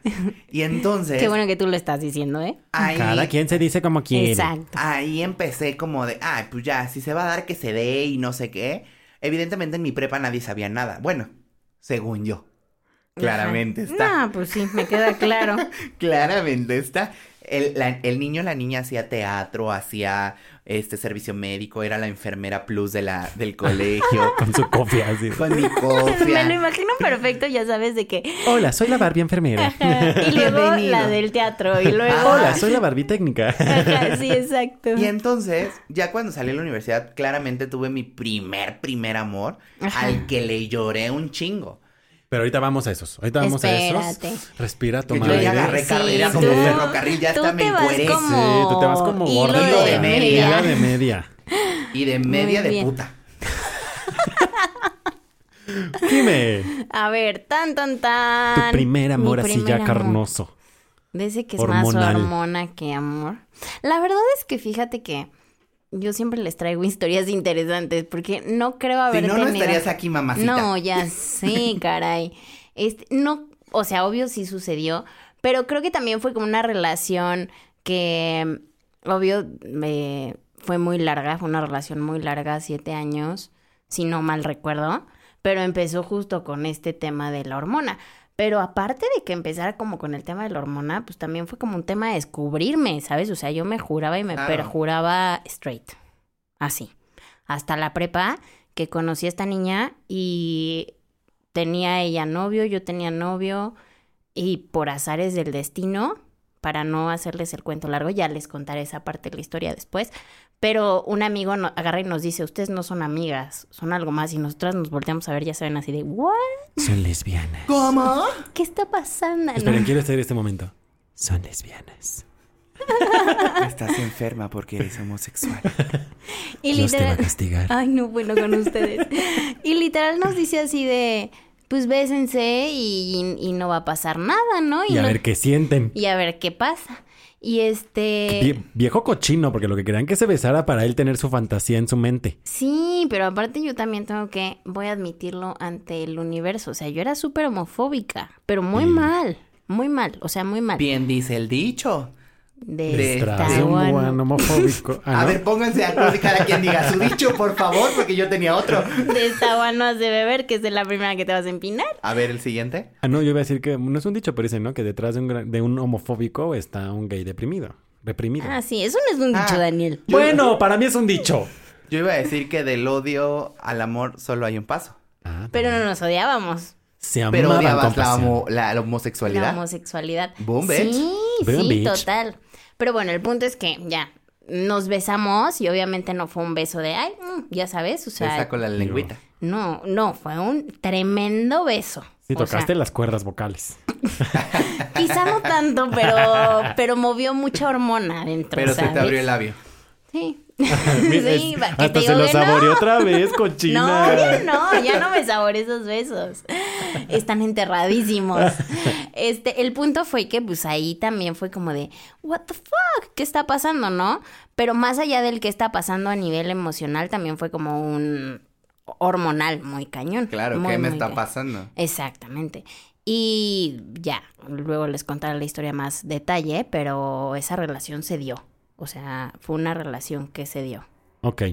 Y entonces Qué bueno que tú lo estás diciendo, ¿eh? ahí, Cada quien se dice como quiere. Exacto. ahí empecé como de, ay, pues ya, si se va a dar que se dé y no sé qué. Evidentemente en mi prepa nadie sabía nada. Bueno, según yo. Claramente Ajá. está. No, pues sí, me queda claro. Claramente está. El, la- el niño, la niña hacía teatro, hacía este servicio médico, era la enfermera plus de la, del colegio. Con su cofia así. con mi me lo cofia. imagino perfecto, ya sabes de qué. Hola, soy la Barbie enfermera. y luego Bienvenido. la del teatro y luego... Ah, Hola, soy la Barbie técnica. Ajá, sí, exacto. Y entonces, ya cuando salí a la universidad, claramente tuve mi primer, primer amor, Ajá. al que le lloré un chingo. Pero ahorita vamos a esos. Ahorita vamos a esos. Respira, toma yo ya aire. agarré Sí, carrera tú- como ferrocarril, ya hasta me te vas encueré. como- Sí, tú te vas como hilo gordito de media. De media. Y de media de puta. Dime, A ver, tan, tan, tu tan. primer amor así ya amor. carnoso. De ese que es más Hormonal. hormona que amor. La verdad es que fíjate que yo siempre les traigo historias interesantes porque no creo Si haber no, no tenido... estarías aquí, mamacita. No, ya sé, caray. Este, no, o sea, obvio sí sucedió, pero creo que también fue como una relación que, obvio, me fue muy larga, fue una relación muy larga, siete años, si no mal recuerdo, pero empezó justo con este tema de la hormona. Pero aparte de que empezara como con el tema de la hormona, pues también fue como un tema de descubrirme, ¿sabes? O sea, yo me juraba y me Claro. perjuraba straight. Así. Hasta la prepa que conocí a esta niña y tenía ella novio, yo tenía novio y por azares del destino, para no hacerles el cuento largo, ya les contaré esa parte de la historia después, pero un amigo no- agarra y nos dice, ustedes no son amigas, son algo más y nosotras nos volteamos a ver, ya saben, así de, ¿what? Son lesbianas. ¿Cómo? ¿Qué está pasando? Esperen, No. quiero hacer este momento. Son lesbianas. Estás enferma porque eres homosexual. Y Dios te va a castigar. Ay, no, bueno, con ustedes. y literal nos dice así de, pues bésense y, y no va a pasar nada, ¿no? Y a no- ver qué sienten. y a ver qué pasa. Y este... Vie- viejo cochino, porque lo que querían que se besara para él tener su fantasía en su mente. Sí, pero aparte yo también tengo que, voy a admitirlo ante el universo. O sea, yo era súper homofóbica, pero muy mal, muy mal, o sea, muy mal. Bien dice el dicho. De buen homofóbico. Ah, A ¿no? ver, pónganse y cada quien diga su dicho, por favor, porque yo tenía otro. De esta guano has de beber, que es de la primera que te vas a empinar. A ver, el siguiente. Ah, no, yo iba a decir que no es un dicho, pero dicen, ¿no? Que detrás de un, gran- de un homofóbico está un gay deprimido. Reprimido. Ah, sí, eso no es un dicho, Ah. Daniel. Yo- Bueno, para mí es un dicho. Yo iba a decir que del odio al amor solo hay un paso. Ah, Pero no nos odiábamos. Se Pero amaban odiabas con la, homo- la- la La homosexualidad. homosexualidad. Boom, bitch. Sí, Boom, sí, bitch. total. Pero bueno, el punto es que ya nos besamos y obviamente no fue un beso de, ay, mm, ya sabes, o Se sea, saco la lengüita. no, no, fue un tremendo beso. Sí, sea, tocaste las cuerdas vocales. quizá no tanto, pero, pero movió mucha hormona adentro, Pero se te ¿sabes? abrió el labio. Sí. Sí, hasta se lo no. saboreó otra vez, cochina. No, ya no, ya no me saboré esos besos. Están enterradísimos. Este, el punto fue que pues ahí también fue como de, what the fuck, ¿qué está pasando, no? Pero más allá del que está pasando a nivel emocional, también fue como un hormonal muy cañón. Claro, muy, ¿qué me está pasando? Exactamente. Y ya, luego les contaré la historia más detalle, pero esa relación se dio. O sea, fue una relación que se dio. Ok.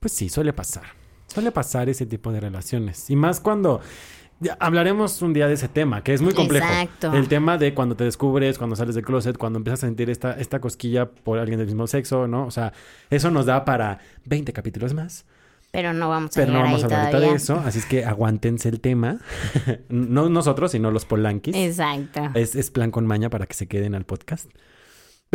Pues sí, suele pasar. Suele pasar ese tipo de relaciones. Y más cuando... ya hablaremos un día de ese tema, que es muy complejo. Exacto. El tema de cuando te descubres, cuando sales del closet, cuando empiezas a sentir esta, esta cosquilla por alguien del mismo sexo, ¿no? O sea, eso nos da para 20 capítulos más. Pero no vamos a Pero no vamos a hablar de eso. Así es que aguántense el tema. no nosotros, sino los polanquis. Exacto. Es, es plan con maña para que se queden al podcast.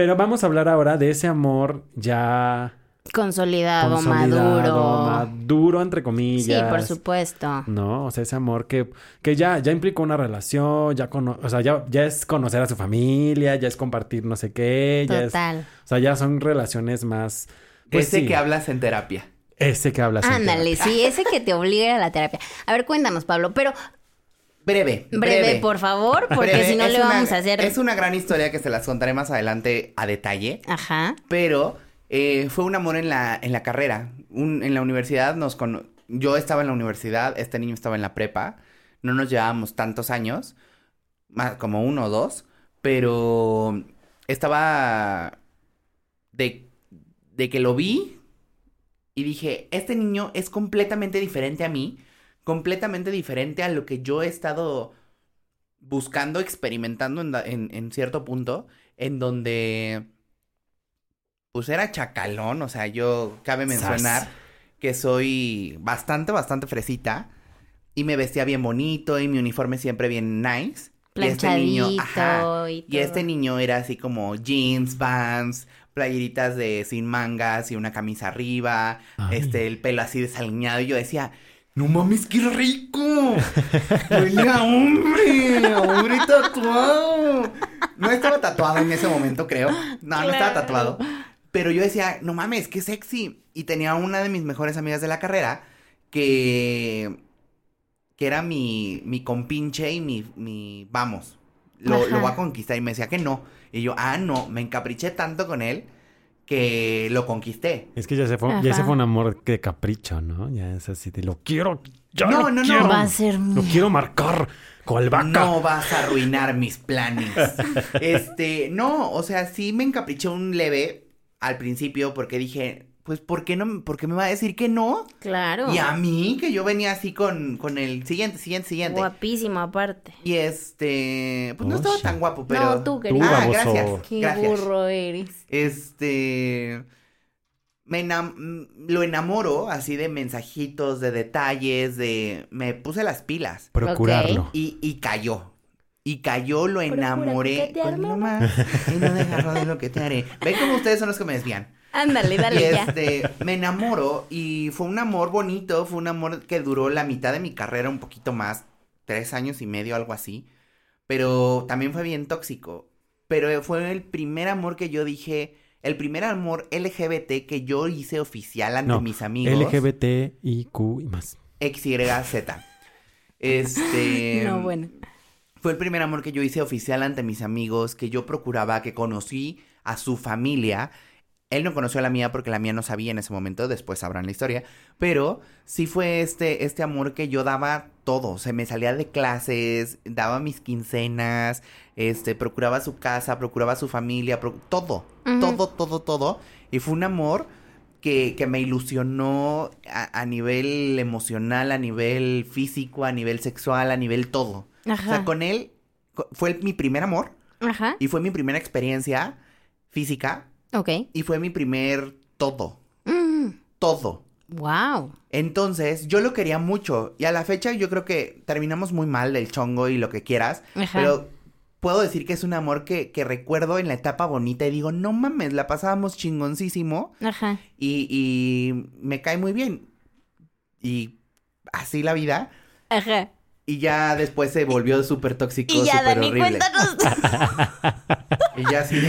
Pero vamos a hablar ahora de ese amor ya Consolidado, consolidado, maduro. maduro, entre Sí, comillas. por supuesto. No, o sea, ese amor que, que ya, ya implicó una relación, ya cono- o sea, ya, ya es conocer a su familia, ya es compartir no sé qué, ya es, Total. o sea, ya son relaciones más. pues Ese sí, que hablas en terapia. Ese que hablas. en Ándale, terapia. sí, ese que te obliga a la terapia. A ver, cuéntanos, Pablo, pero Breve, breve, por favor, porque Breve. si no Es le una- vamos a hacer. Es una gran historia que se las contaré más adelante a detalle. Ajá. Pero eh, fue un amor en la, en la carrera. Un- en la universidad nos cono- Yo estaba en la universidad, este niño estaba en la prepa. no nos llevábamos tantos años, más como uno o dos, pero estaba de, de que lo vi y dije, este niño es completamente diferente a mí, completamente diferente a lo que yo he estado buscando, experimentando en, en, en cierto punto, en donde pues era chacalón, o sea, yo cabe mencionar que soy bastante, bastante fresita y me vestía bien bonito y mi uniforme siempre bien nice. Y este niño, ajá, y, y, este niño era así como jeans, vans, playeritas de sin mangas y una camisa arriba, este, el pelo así desaliñado. Y yo decía, no mames, qué rico. Huele a hombre, hombre tatuado. No estaba tatuado en ese momento, creo. No, no estaba tatuado. Pero yo decía, no mames, qué sexy. Y tenía una de mis mejores amigas de la carrera que, que era mi, mi compinche y mi, mi vamos, lo, lo voy a conquistar. Y me decía que no. Y yo, ah, no, me encapriché tanto con él que lo conquisté. Es que ya se fue, ya se fue un amor de capricho, ¿no? Ya es así de lo quiero, ya No, lo no, no. Va a ser Lo quiero marcar con vaca. No vas a arruinar mis planes. Este, no, o sea, sí me encapriché un leve al principio porque dije, pues, ¿por qué no? ¿Por qué me va a decir que no? Claro. Y a mí, que yo venía así con, con el siguiente, siguiente, siguiente. Guapísimo aparte. Y este, pues no estaba Oye. tan guapo, pero. No, tú, querido. Ah, gracias. Qué gracias. burro eres. Este. Me enam- lo enamoro así de mensajitos, de detalles, de. Me puse las pilas. Procurarlo. Y, y cayó. Y cayó, lo Procura enamoré. coquetear, Con lo mamá. más. Y no dejarlo de lo que te haré. Ven como ustedes son los que me desvían. Ándale, Y dale ya. este, me enamoro y fue un amor bonito, fue un amor que duró la mitad de mi carrera, un poquito más, tres años y medio, algo así. Pero también fue bien tóxico. Pero fue el primer amor que yo dije, el primer amor LGBT que yo hice oficial ante No, mis amigos. LGBT, IQ y más. XYZ. Este. No, bueno. Fue el primer amor que yo hice oficial ante mis amigos, que yo procuraba, que conocí a su familia. Él no conoció a la mía porque la mía no sabía en ese momento, después sabrán la historia. Pero sí fue este, este amor que yo daba todo. Se me salía de clases, daba mis quincenas, este, procuraba su casa, procuraba su familia, todo, todo, todo, todo. Y fue un amor que, que me ilusionó a, a nivel emocional, a nivel físico, a nivel sexual, a nivel todo. O sea, Ajá. con él fue mi primer amor Ajá. y fue mi primera experiencia física Ok. y fue mi primer todo, Mm, todo. wow. Entonces, yo lo quería mucho y a la fecha yo creo que terminamos muy mal del chongo y lo que quieras, Ajá. pero puedo decir que es un amor que, que recuerdo en la etapa bonita y digo, no mames, la pasábamos chingoncísimo Ajá. y, y me cae muy bien. Y así la vida. Ajá. Y ya después se volvió súper tóxico, Y ya, Dani, horrible. cuéntanos. Y ya sí,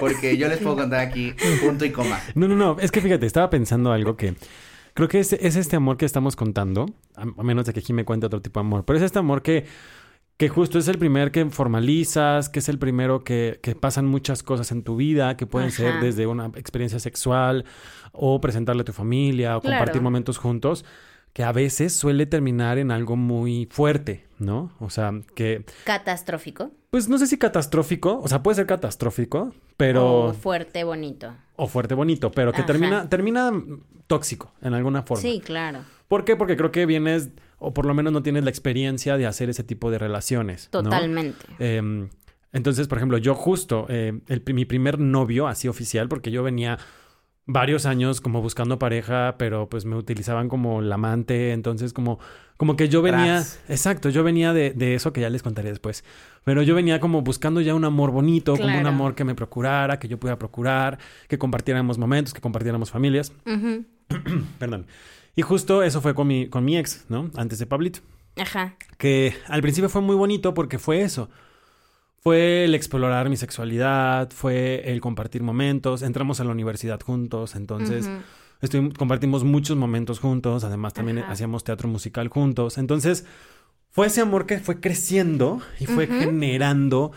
porque yo les puedo contar aquí punto y coma. No, no, no. Es que fíjate, estaba pensando algo que creo que es, es este amor que estamos contando, a, a menos de que aquí me cuente otro tipo de amor, pero es este amor que, que justo es el primer que formalizas, que es el primero que, que pasan muchas cosas en tu vida, que pueden ser desde una experiencia sexual o presentarle a tu familia o Claro. compartir momentos juntos. Que a veces suele terminar en algo muy fuerte, ¿no? O sea, que, Catastrófico. pues no sé si catastrófico, o sea, puede ser catastrófico, pero. O fuerte, bonito. o fuerte bonito, pero que Ajá. termina, termina tóxico en alguna forma. Sí, claro. ¿Por qué? Porque creo que vienes, o por lo menos no tienes la experiencia de hacer ese tipo de relaciones. ¿no? Totalmente. Eh, entonces, por ejemplo, yo justo, eh, el, mi primer novio, así oficial, porque yo venía varios años como buscando pareja, pero pues me utilizaban como la amante, entonces como, como que yo venía, Tras. exacto, yo venía de, de eso que ya les contaré después, pero yo venía como buscando ya un amor bonito, como un amor que me procurara, que yo pudiera procurar, que compartiéramos momentos, que compartiéramos familias, Ujú. perdón. Y justo eso fue con mi, con mi ex, ¿no? Antes de Pablito Ajá. que al principio fue muy bonito porque fue eso. Fue el explorar mi sexualidad, fue el compartir momentos, entramos a la universidad juntos, entonces estuvimos- compartimos muchos momentos juntos, además también Ajá. hacíamos teatro musical juntos, entonces fue ese amor que fue creciendo y fue generando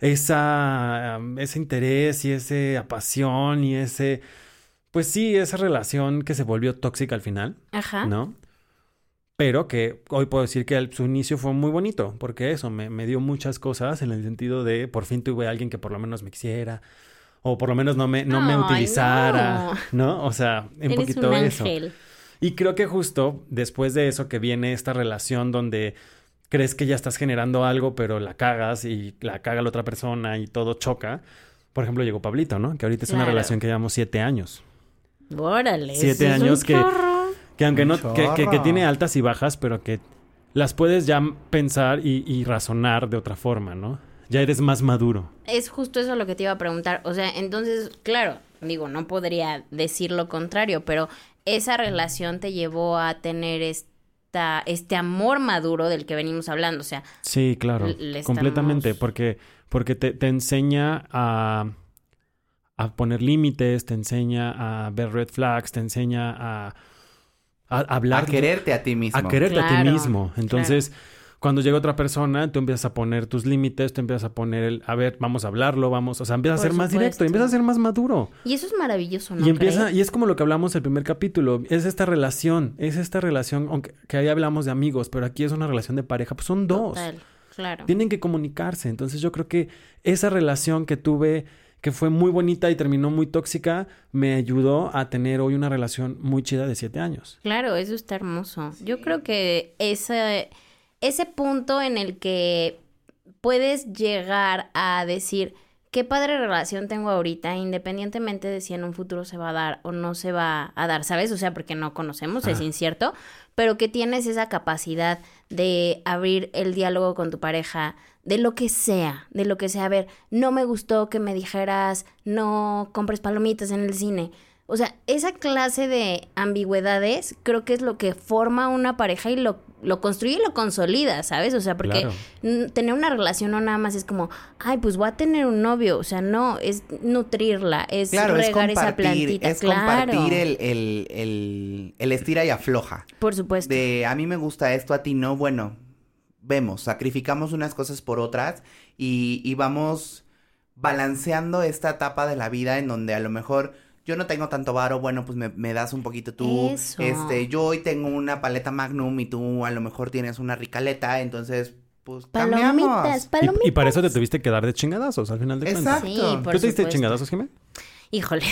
esa, ese interés y esa pasión y ese, pues sí, esa relación que se volvió tóxica al final. Ajá. ¿no? Pero que hoy puedo decir que su inicio fue muy bonito, porque eso me, me, dio muchas cosas en el sentido de por fin tuve a alguien que por lo menos me quisiera, o por lo menos no me, no me utilizara, no. O sea, un poquito un eso. Y creo que justo después de eso que viene esta relación donde crees que ya estás generando algo, pero la cagas y la caga la otra persona y todo choca. Por ejemplo, llegó Pablito, ¿no? Que ahorita es una relación que llevamos siete años. Órale. Siete años que, que aunque no, que, que, tiene altas y bajas, pero que las puedes ya pensar y, razonar de otra forma, ¿no? Ya eres más maduro. Es justo eso lo que te iba a preguntar. O sea, entonces, claro, digo, no podría decir lo contrario, pero esa relación te llevó a tener esta, este amor maduro del que venimos hablando. O sea, sí, claro, completamente, porque, porque te, te enseña a a poner límites, te enseña a ver red flags, te enseña a, a hablar. A quererte a ti mismo. A quererte a ti mismo. Entonces, cuando llega otra persona, tú empiezas a poner tus límites, tú empiezas a poner el, a ver, vamos a hablarlo, vamos, o sea, empiezas a ser más directo, empiezas a ser más maduro. Y eso es maravilloso, ¿no? Y empieza, y es como lo que hablamos el primer capítulo, es esta relación, es esta relación, aunque que ahí hablamos de amigos, pero aquí es una relación de pareja, pues son dos. claro. Tienen que comunicarse. Entonces yo creo que esa relación que tuve que fue muy bonita y terminó muy tóxica, me ayudó a tener hoy una relación muy chida de siete años. Claro, eso está hermoso. Yo creo que ese, ese punto en el que puedes llegar a decir, qué padre relación tengo ahorita, independientemente de si en un futuro se va a dar o no se va a dar, ¿sabes? O sea, porque no conocemos, es incierto, pero que tienes esa capacidad de abrir el diálogo con tu pareja, de lo que sea, de lo que sea. A ver, no me gustó que me dijeras no compres palomitas en el cine. O sea, esa clase de ambigüedades creo que es lo que forma una pareja y lo, lo construye y lo consolida, ¿sabes? O sea, porque tener una relación no nada más es como, ay, pues voy a tener un novio. O sea, no, es nutrirla, es regar esa plantita. Es compartir el, el, el estira y afloja. Por supuesto. De a mí me gusta esto, a ti no, bueno, vemos, sacrificamos unas cosas por otras y, vamos balanceando esta etapa de la vida en donde a lo mejor yo no tengo tanto varo, bueno, pues me, das un poquito tú. Este, yo hoy tengo una paleta Magnum y tú a lo mejor tienes una ricaleta, entonces pues palomitas, palomitas. Y, para eso te tuviste que dar de chingadazos al final de cuentas. Exacto. ¿Tú te diste chingadazos, Jiménez? Híjole,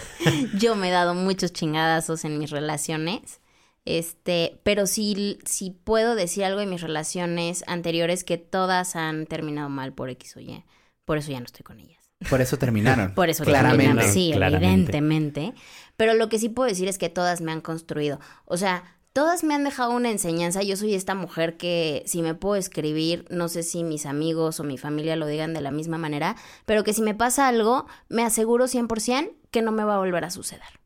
yo me he dado muchos chingadazos en mis relaciones. Este, pero sí, sí puedo decir algo de mis relaciones anteriores que todas han terminado mal por X o Y. Por eso ya no estoy con ellas. Por eso terminaron. por eso claramente. terminaron, sí, evidentemente. Pero lo que sí puedo decir es que todas me han construido. O sea, todas me han dejado una enseñanza. Yo soy esta mujer que si me puedo escribir, no sé si mis amigos o mi familia lo digan de la misma manera, pero que si me pasa algo, me aseguro 100% que no me va a volver a suceder.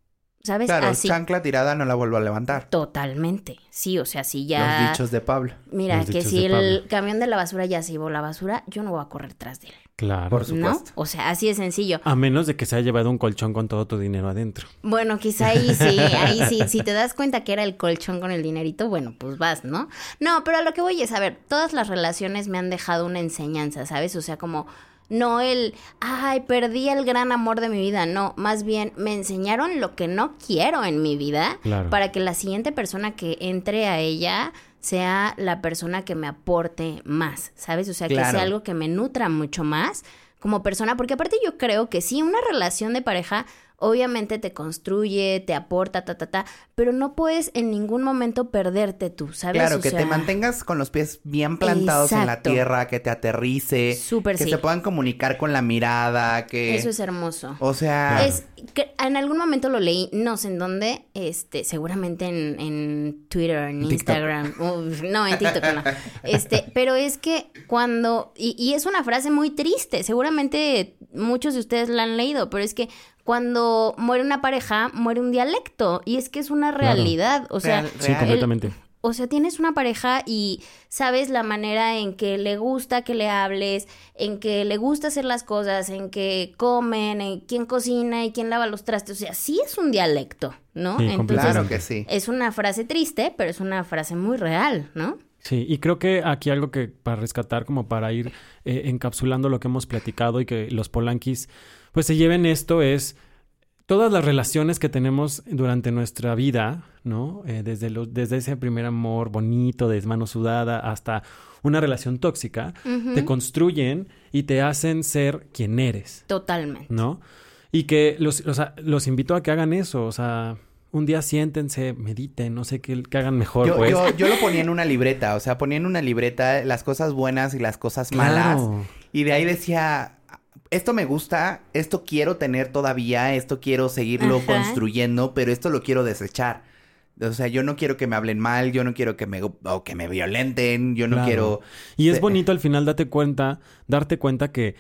¿Sabes? Claro, chancla tirada no la vuelvo a levantar. Totalmente. Sí, o sea, si ya. Los dichos de Pablo. Mira, que si el camión de la basura ya se llevó la basura, yo no voy a correr tras de él. Claro. Por supuesto. O sea, así de sencillo. A menos de que se haya llevado un colchón con todo tu dinero adentro. Bueno, quizá ahí sí, ahí sí. Si te das cuenta que era el colchón con el dinerito, bueno, pues vas, ¿no? No, pero a lo que voy es, a ver, todas las relaciones me han dejado una enseñanza, ¿sabes? O sea, como no el, ay, perdí el gran amor de mi vida, no, más bien me enseñaron lo que no quiero en mi vida para que la siguiente persona que entre a ella sea la persona que me aporte más, ¿sabes? O sea, que sea algo que me nutra mucho más como persona, porque aparte yo creo que sí, una relación de pareja obviamente te construye, te aporta, ta, ta, ta, pero no puedes en ningún momento perderte tú, ¿sabes? Claro, que te mantengas con los pies bien plantados en la tierra, que te aterrice, Súper que se puedan comunicar con la mirada, que... Eso es hermoso. O sea... Es que en algún momento lo leí, no sé en dónde, este, seguramente en, en Twitter, en Instagram, no, en TikTok no. Este, pero es que cuando, y, y es una frase muy triste, seguramente muchos de ustedes la han leído, pero es que cuando muere una pareja, muere un dialecto. Y es que es una realidad. O sea, sí, completamente. o sea, tienes una pareja y sabes la manera en que le gusta que le hables, en que le gusta hacer las cosas, en que comen, en quién cocina y quién lava los trastes. O sea, sí es un dialecto, ¿no? Entonces, claro que sí. Es una frase triste, pero es una frase muy real, ¿no? Sí, y creo que aquí algo que para rescatar, como para ir eh, encapsulando lo que hemos platicado y que los polanquis pues se lleven esto es todas las relaciones que tenemos durante nuestra vida, ¿no? Eh, desde, lo, desde ese primer amor bonito, de mano sudada, hasta una relación tóxica, te construyen y te hacen ser quien eres. Totalmente. ¿No? Y que los, los, los invito a que hagan eso, o sea, un día siéntense, mediten, no sé qué, que hagan mejor. Yo, pues. yo, yo, lo ponía en una libreta, o sea, ponía en una libreta las cosas buenas y las cosas malas. Y de ahí decía, esto me gusta, esto quiero tener todavía, esto quiero seguirlo construyendo, pero esto lo quiero desechar. O sea, yo no quiero que me hablen mal, yo no quiero que me o que me violenten, yo no quiero. Y es bonito al final date cuenta, darte cuenta que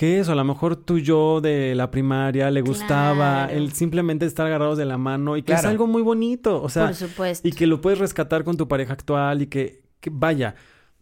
que eso, a lo mejor tú yo de la primaria le gustaba el simplemente estar agarrados de la mano y que es algo muy bonito, o sea, Por supuesto. y que lo puedes rescatar con tu pareja actual y que, que vaya,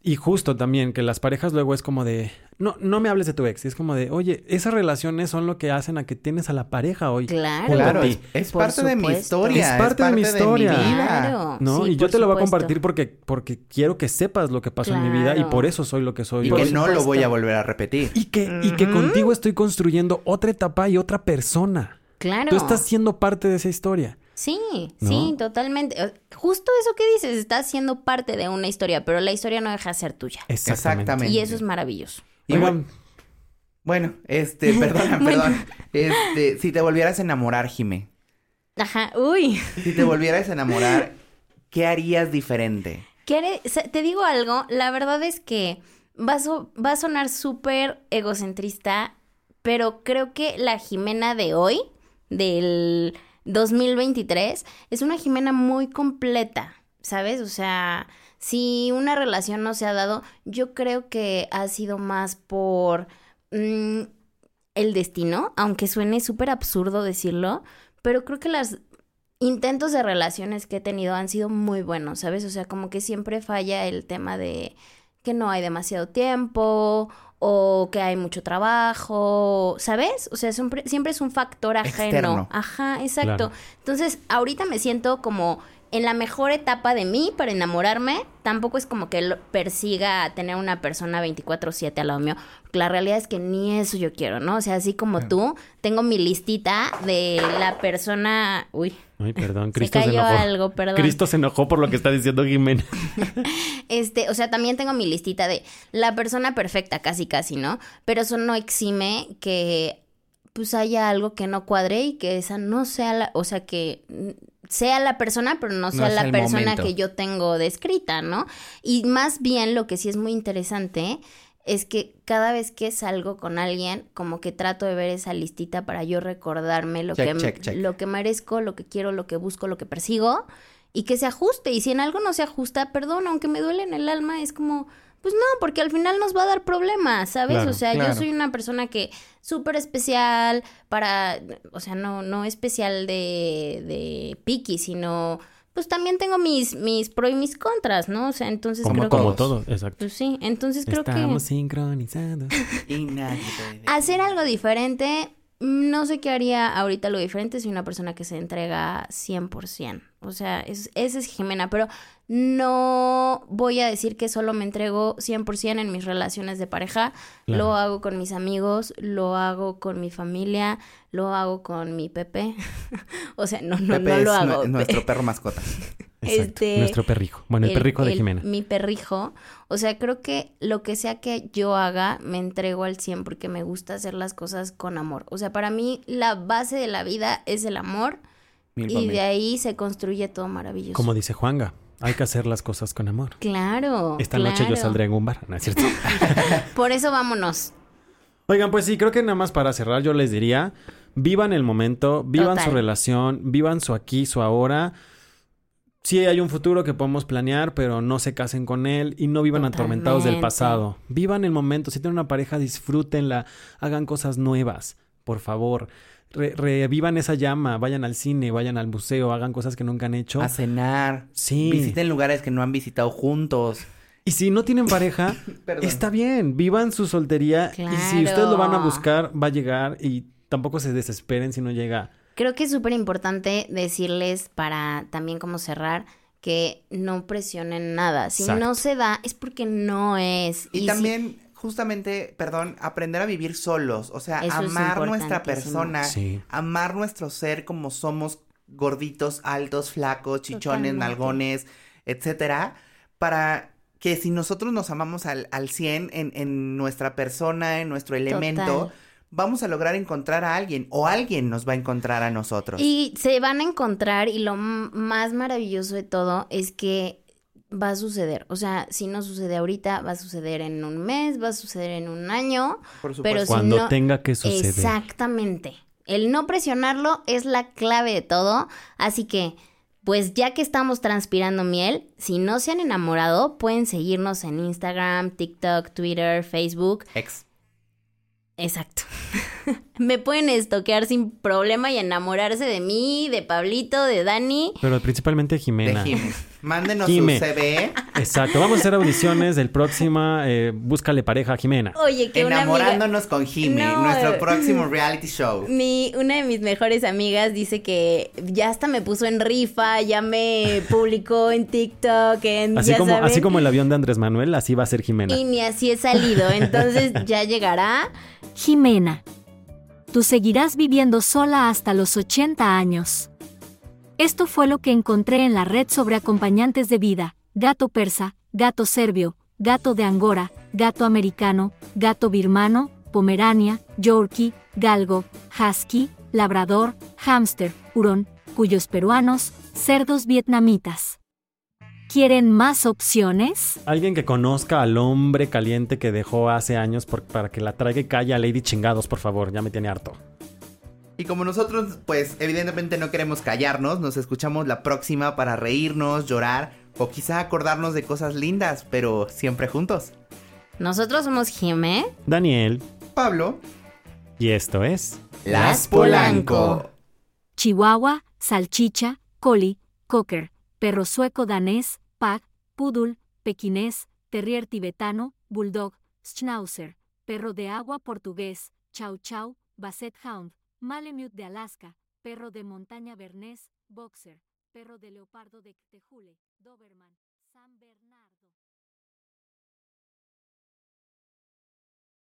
y justo también que las parejas luego es como de, no, no me hables de tu ex. Es como de, oye, esas relaciones son lo que hacen a que tienes a la pareja hoy. Claro. Claro, es, parte de mi historia. Es parte, de mi historia. Claro. ¿No? y yo te lo voy a compartir porque, porque quiero que sepas lo que pasó en mi vida y por eso soy lo que soy. Y que no lo voy a volver a repetir. Y que, y que contigo estoy construyendo otra etapa y otra persona. Claro. Tú estás siendo parte de esa historia. Sí, sí, totalmente. Justo eso que dices, estás siendo parte de una historia, pero la historia no deja de ser tuya. Exactamente. Y eso es maravilloso. Y bueno, bueno, este, perdón, perdón. Este, si te volvieras a enamorar, Jime. Ajá, uy. Si te volvieras a enamorar, ¿qué harías diferente? ¿Qué te digo algo, la verdad es que va a, va a sonar súper egocentrista, pero creo que la Jimena de hoy, del 2023 es una Jimena muy completa, ¿sabes? O sea, si una relación no se ha dado, yo creo que ha sido más por mm, el destino, aunque suene súper absurdo decirlo, pero creo que los intentos de relaciones que he tenido han sido muy buenos, ¿sabes? O sea, como que siempre falla el tema de que no hay demasiado tiempo o que hay mucho trabajo, ¿sabes? O sea, siempre, siempre es un factor ajeno. Ajá, exacto. Entonces, ahorita me siento como en la mejor etapa de mí para enamorarme, tampoco es como que persiga a tener una persona 24/7 al lado mío. La realidad es que ni eso yo quiero, ¿no? O sea, así como tú, tengo mi listita de la persona... Uy. Ay, perdón, Cristo se, cayó se enojó. algo, perdón. Cristo se enojó por lo que está diciendo Jimena. este, o sea, también tengo mi listita de la persona perfecta, casi casi, ¿no? Pero eso no exime que pues haya algo que no cuadre y que esa no sea la, o sea, que sea la persona, pero no sea la persona que yo tengo descrita, ¿no? Y más bien lo que sí es muy interesante es que cada vez que salgo con alguien, como que trato de ver esa listita para yo recordarme lo, que, lo que merezco, lo que quiero, lo que busco, lo que persigo, y que se ajuste. Y si en algo no se ajusta, perdón, aunque me duele en el alma, es como, pues no, porque al final nos va a dar problemas, ¿sabes? o sea, yo soy una persona que súper especial para, o sea, no, no especial de, de piqui, sino pues también tengo mis, mis pro y mis contras, ¿no? O sea, entonces como, creo como que... todo, exacto. Pues sí, entonces creo que... Estamos sincronizados. Hacer algo diferente, no sé qué haría ahorita lo diferente si una persona que se entrega 100%. O sea, es, esa es Jimena, pero no voy a decir que solo me entrego 100% en mis relaciones de pareja. Lo hago con mis amigos, lo hago con mi familia, lo hago con mi Pepe. o sea, no, no, no lo hago. nuestro perro mascota. Este, nuestro perrijo. Bueno, el, perrijo de Jimena. mi perrijo. O sea, creo que lo que sea que yo haga, me entrego al 100 porque me gusta hacer las cosas con amor. O sea, para mí la base de la vida es el amor. Y de ahí se construye todo maravilloso. Como dice Juanga, hay que hacer las cosas con amor. Claro. Esta noche yo saldré en un bar, ¿no es cierto? Por eso vámonos. Oigan, pues sí, creo que nada más para cerrar yo les diría, vivan el momento, vivan su relación, vivan su aquí, su ahora. Sí hay un futuro que podemos planear, pero no se casen con él y no vivan atormentados del pasado. Vivan el momento. Si tienen una pareja, disfrútenla, hagan cosas nuevas, por favor revivan esa llama, vayan al cine, vayan al museo, hagan cosas que nunca han hecho. A cenar. Sí. Visiten lugares que no han visitado juntos. Y si no tienen pareja, está bien, vivan su soltería. Y si ustedes lo van a buscar, va a llegar y tampoco se desesperen si no llega. Creo que es súper importante decirles para también como cerrar que no presionen nada. Si no se da, es porque no es. Y, también justamente, perdón, aprender a vivir solos, o sea, Eso amar nuestra persona, Sí. amar nuestro ser como somos, gorditos, altos, flacos, chichones, Totalmente. nalgones, etcétera, para que si nosotros nos amamos al, al 100 en, en nuestra persona, en nuestro elemento, Total. vamos a lograr encontrar a alguien o alguien nos va a encontrar a nosotros. Y se van a encontrar y lo más maravilloso de todo es que va a suceder. O sea, si no sucede ahorita, va a suceder en un mes, va a suceder en un año. Por supuesto. Pero si Cuando no- tenga que suceder. Exactamente. El no presionarlo es la clave de todo. Así que, pues ya que estamos transpirando miel, si no se han enamorado, pueden seguirnos en Instagram, TikTok, Twitter, Facebook. Ex. Exacto. Me pueden estoquear sin problema y enamorarse de mí, de Pablito, de Dani. Pero principalmente De Jimena. Jime. Mándenos Jime. su CV. Exacto. Vamos a hacer audiciones del próxima eh, Búscale pareja a Jimena. Oye, que una amiga... Enamorándonos con Jime, No, nuestro próximo reality show. Mi, una de mis mejores amigas dice que ya hasta me puso en rifa, ya me publicó en TikTok, en Así ya como, saben, así como el avión de Andrés Manuel, así va a ser Jimena. y ni así he salido. Entonces ya llegará. Jimena. Tú seguirás viviendo sola hasta los 80 años. Esto fue lo que encontré en la red sobre acompañantes de vida, gato persa, gato serbio, gato de Angora, gato americano, gato birmano, pomerania, yorkie, galgo, husky, labrador, hámster, hurón, cuyos peruanos, cerdos vietnamitas. ¿Quieren más opciones? Alguien que conozca al hombre caliente que dejó hace años por- para que la traiga y calle a Lady Chingados, por favor. Ya me tiene harto. Y como nosotros, pues evidentemente no queremos callarnos, nos escuchamos la próxima para reírnos, llorar o quizá acordarnos de cosas lindas, pero siempre juntos. Nosotros somos Jimé. Daniel, Pablo, y esto es... Las Polanco. Chihuahua, salchicha, collie, cocker, perro sueco danés, pug, poodle, pequinés, terrier tibetano, bulldog, schnauzer, perro de agua portugués, chow chow, basset hound, malemute de Alaska, perro de montaña bernés, boxer, perro de leopardo de Tejule, doberman.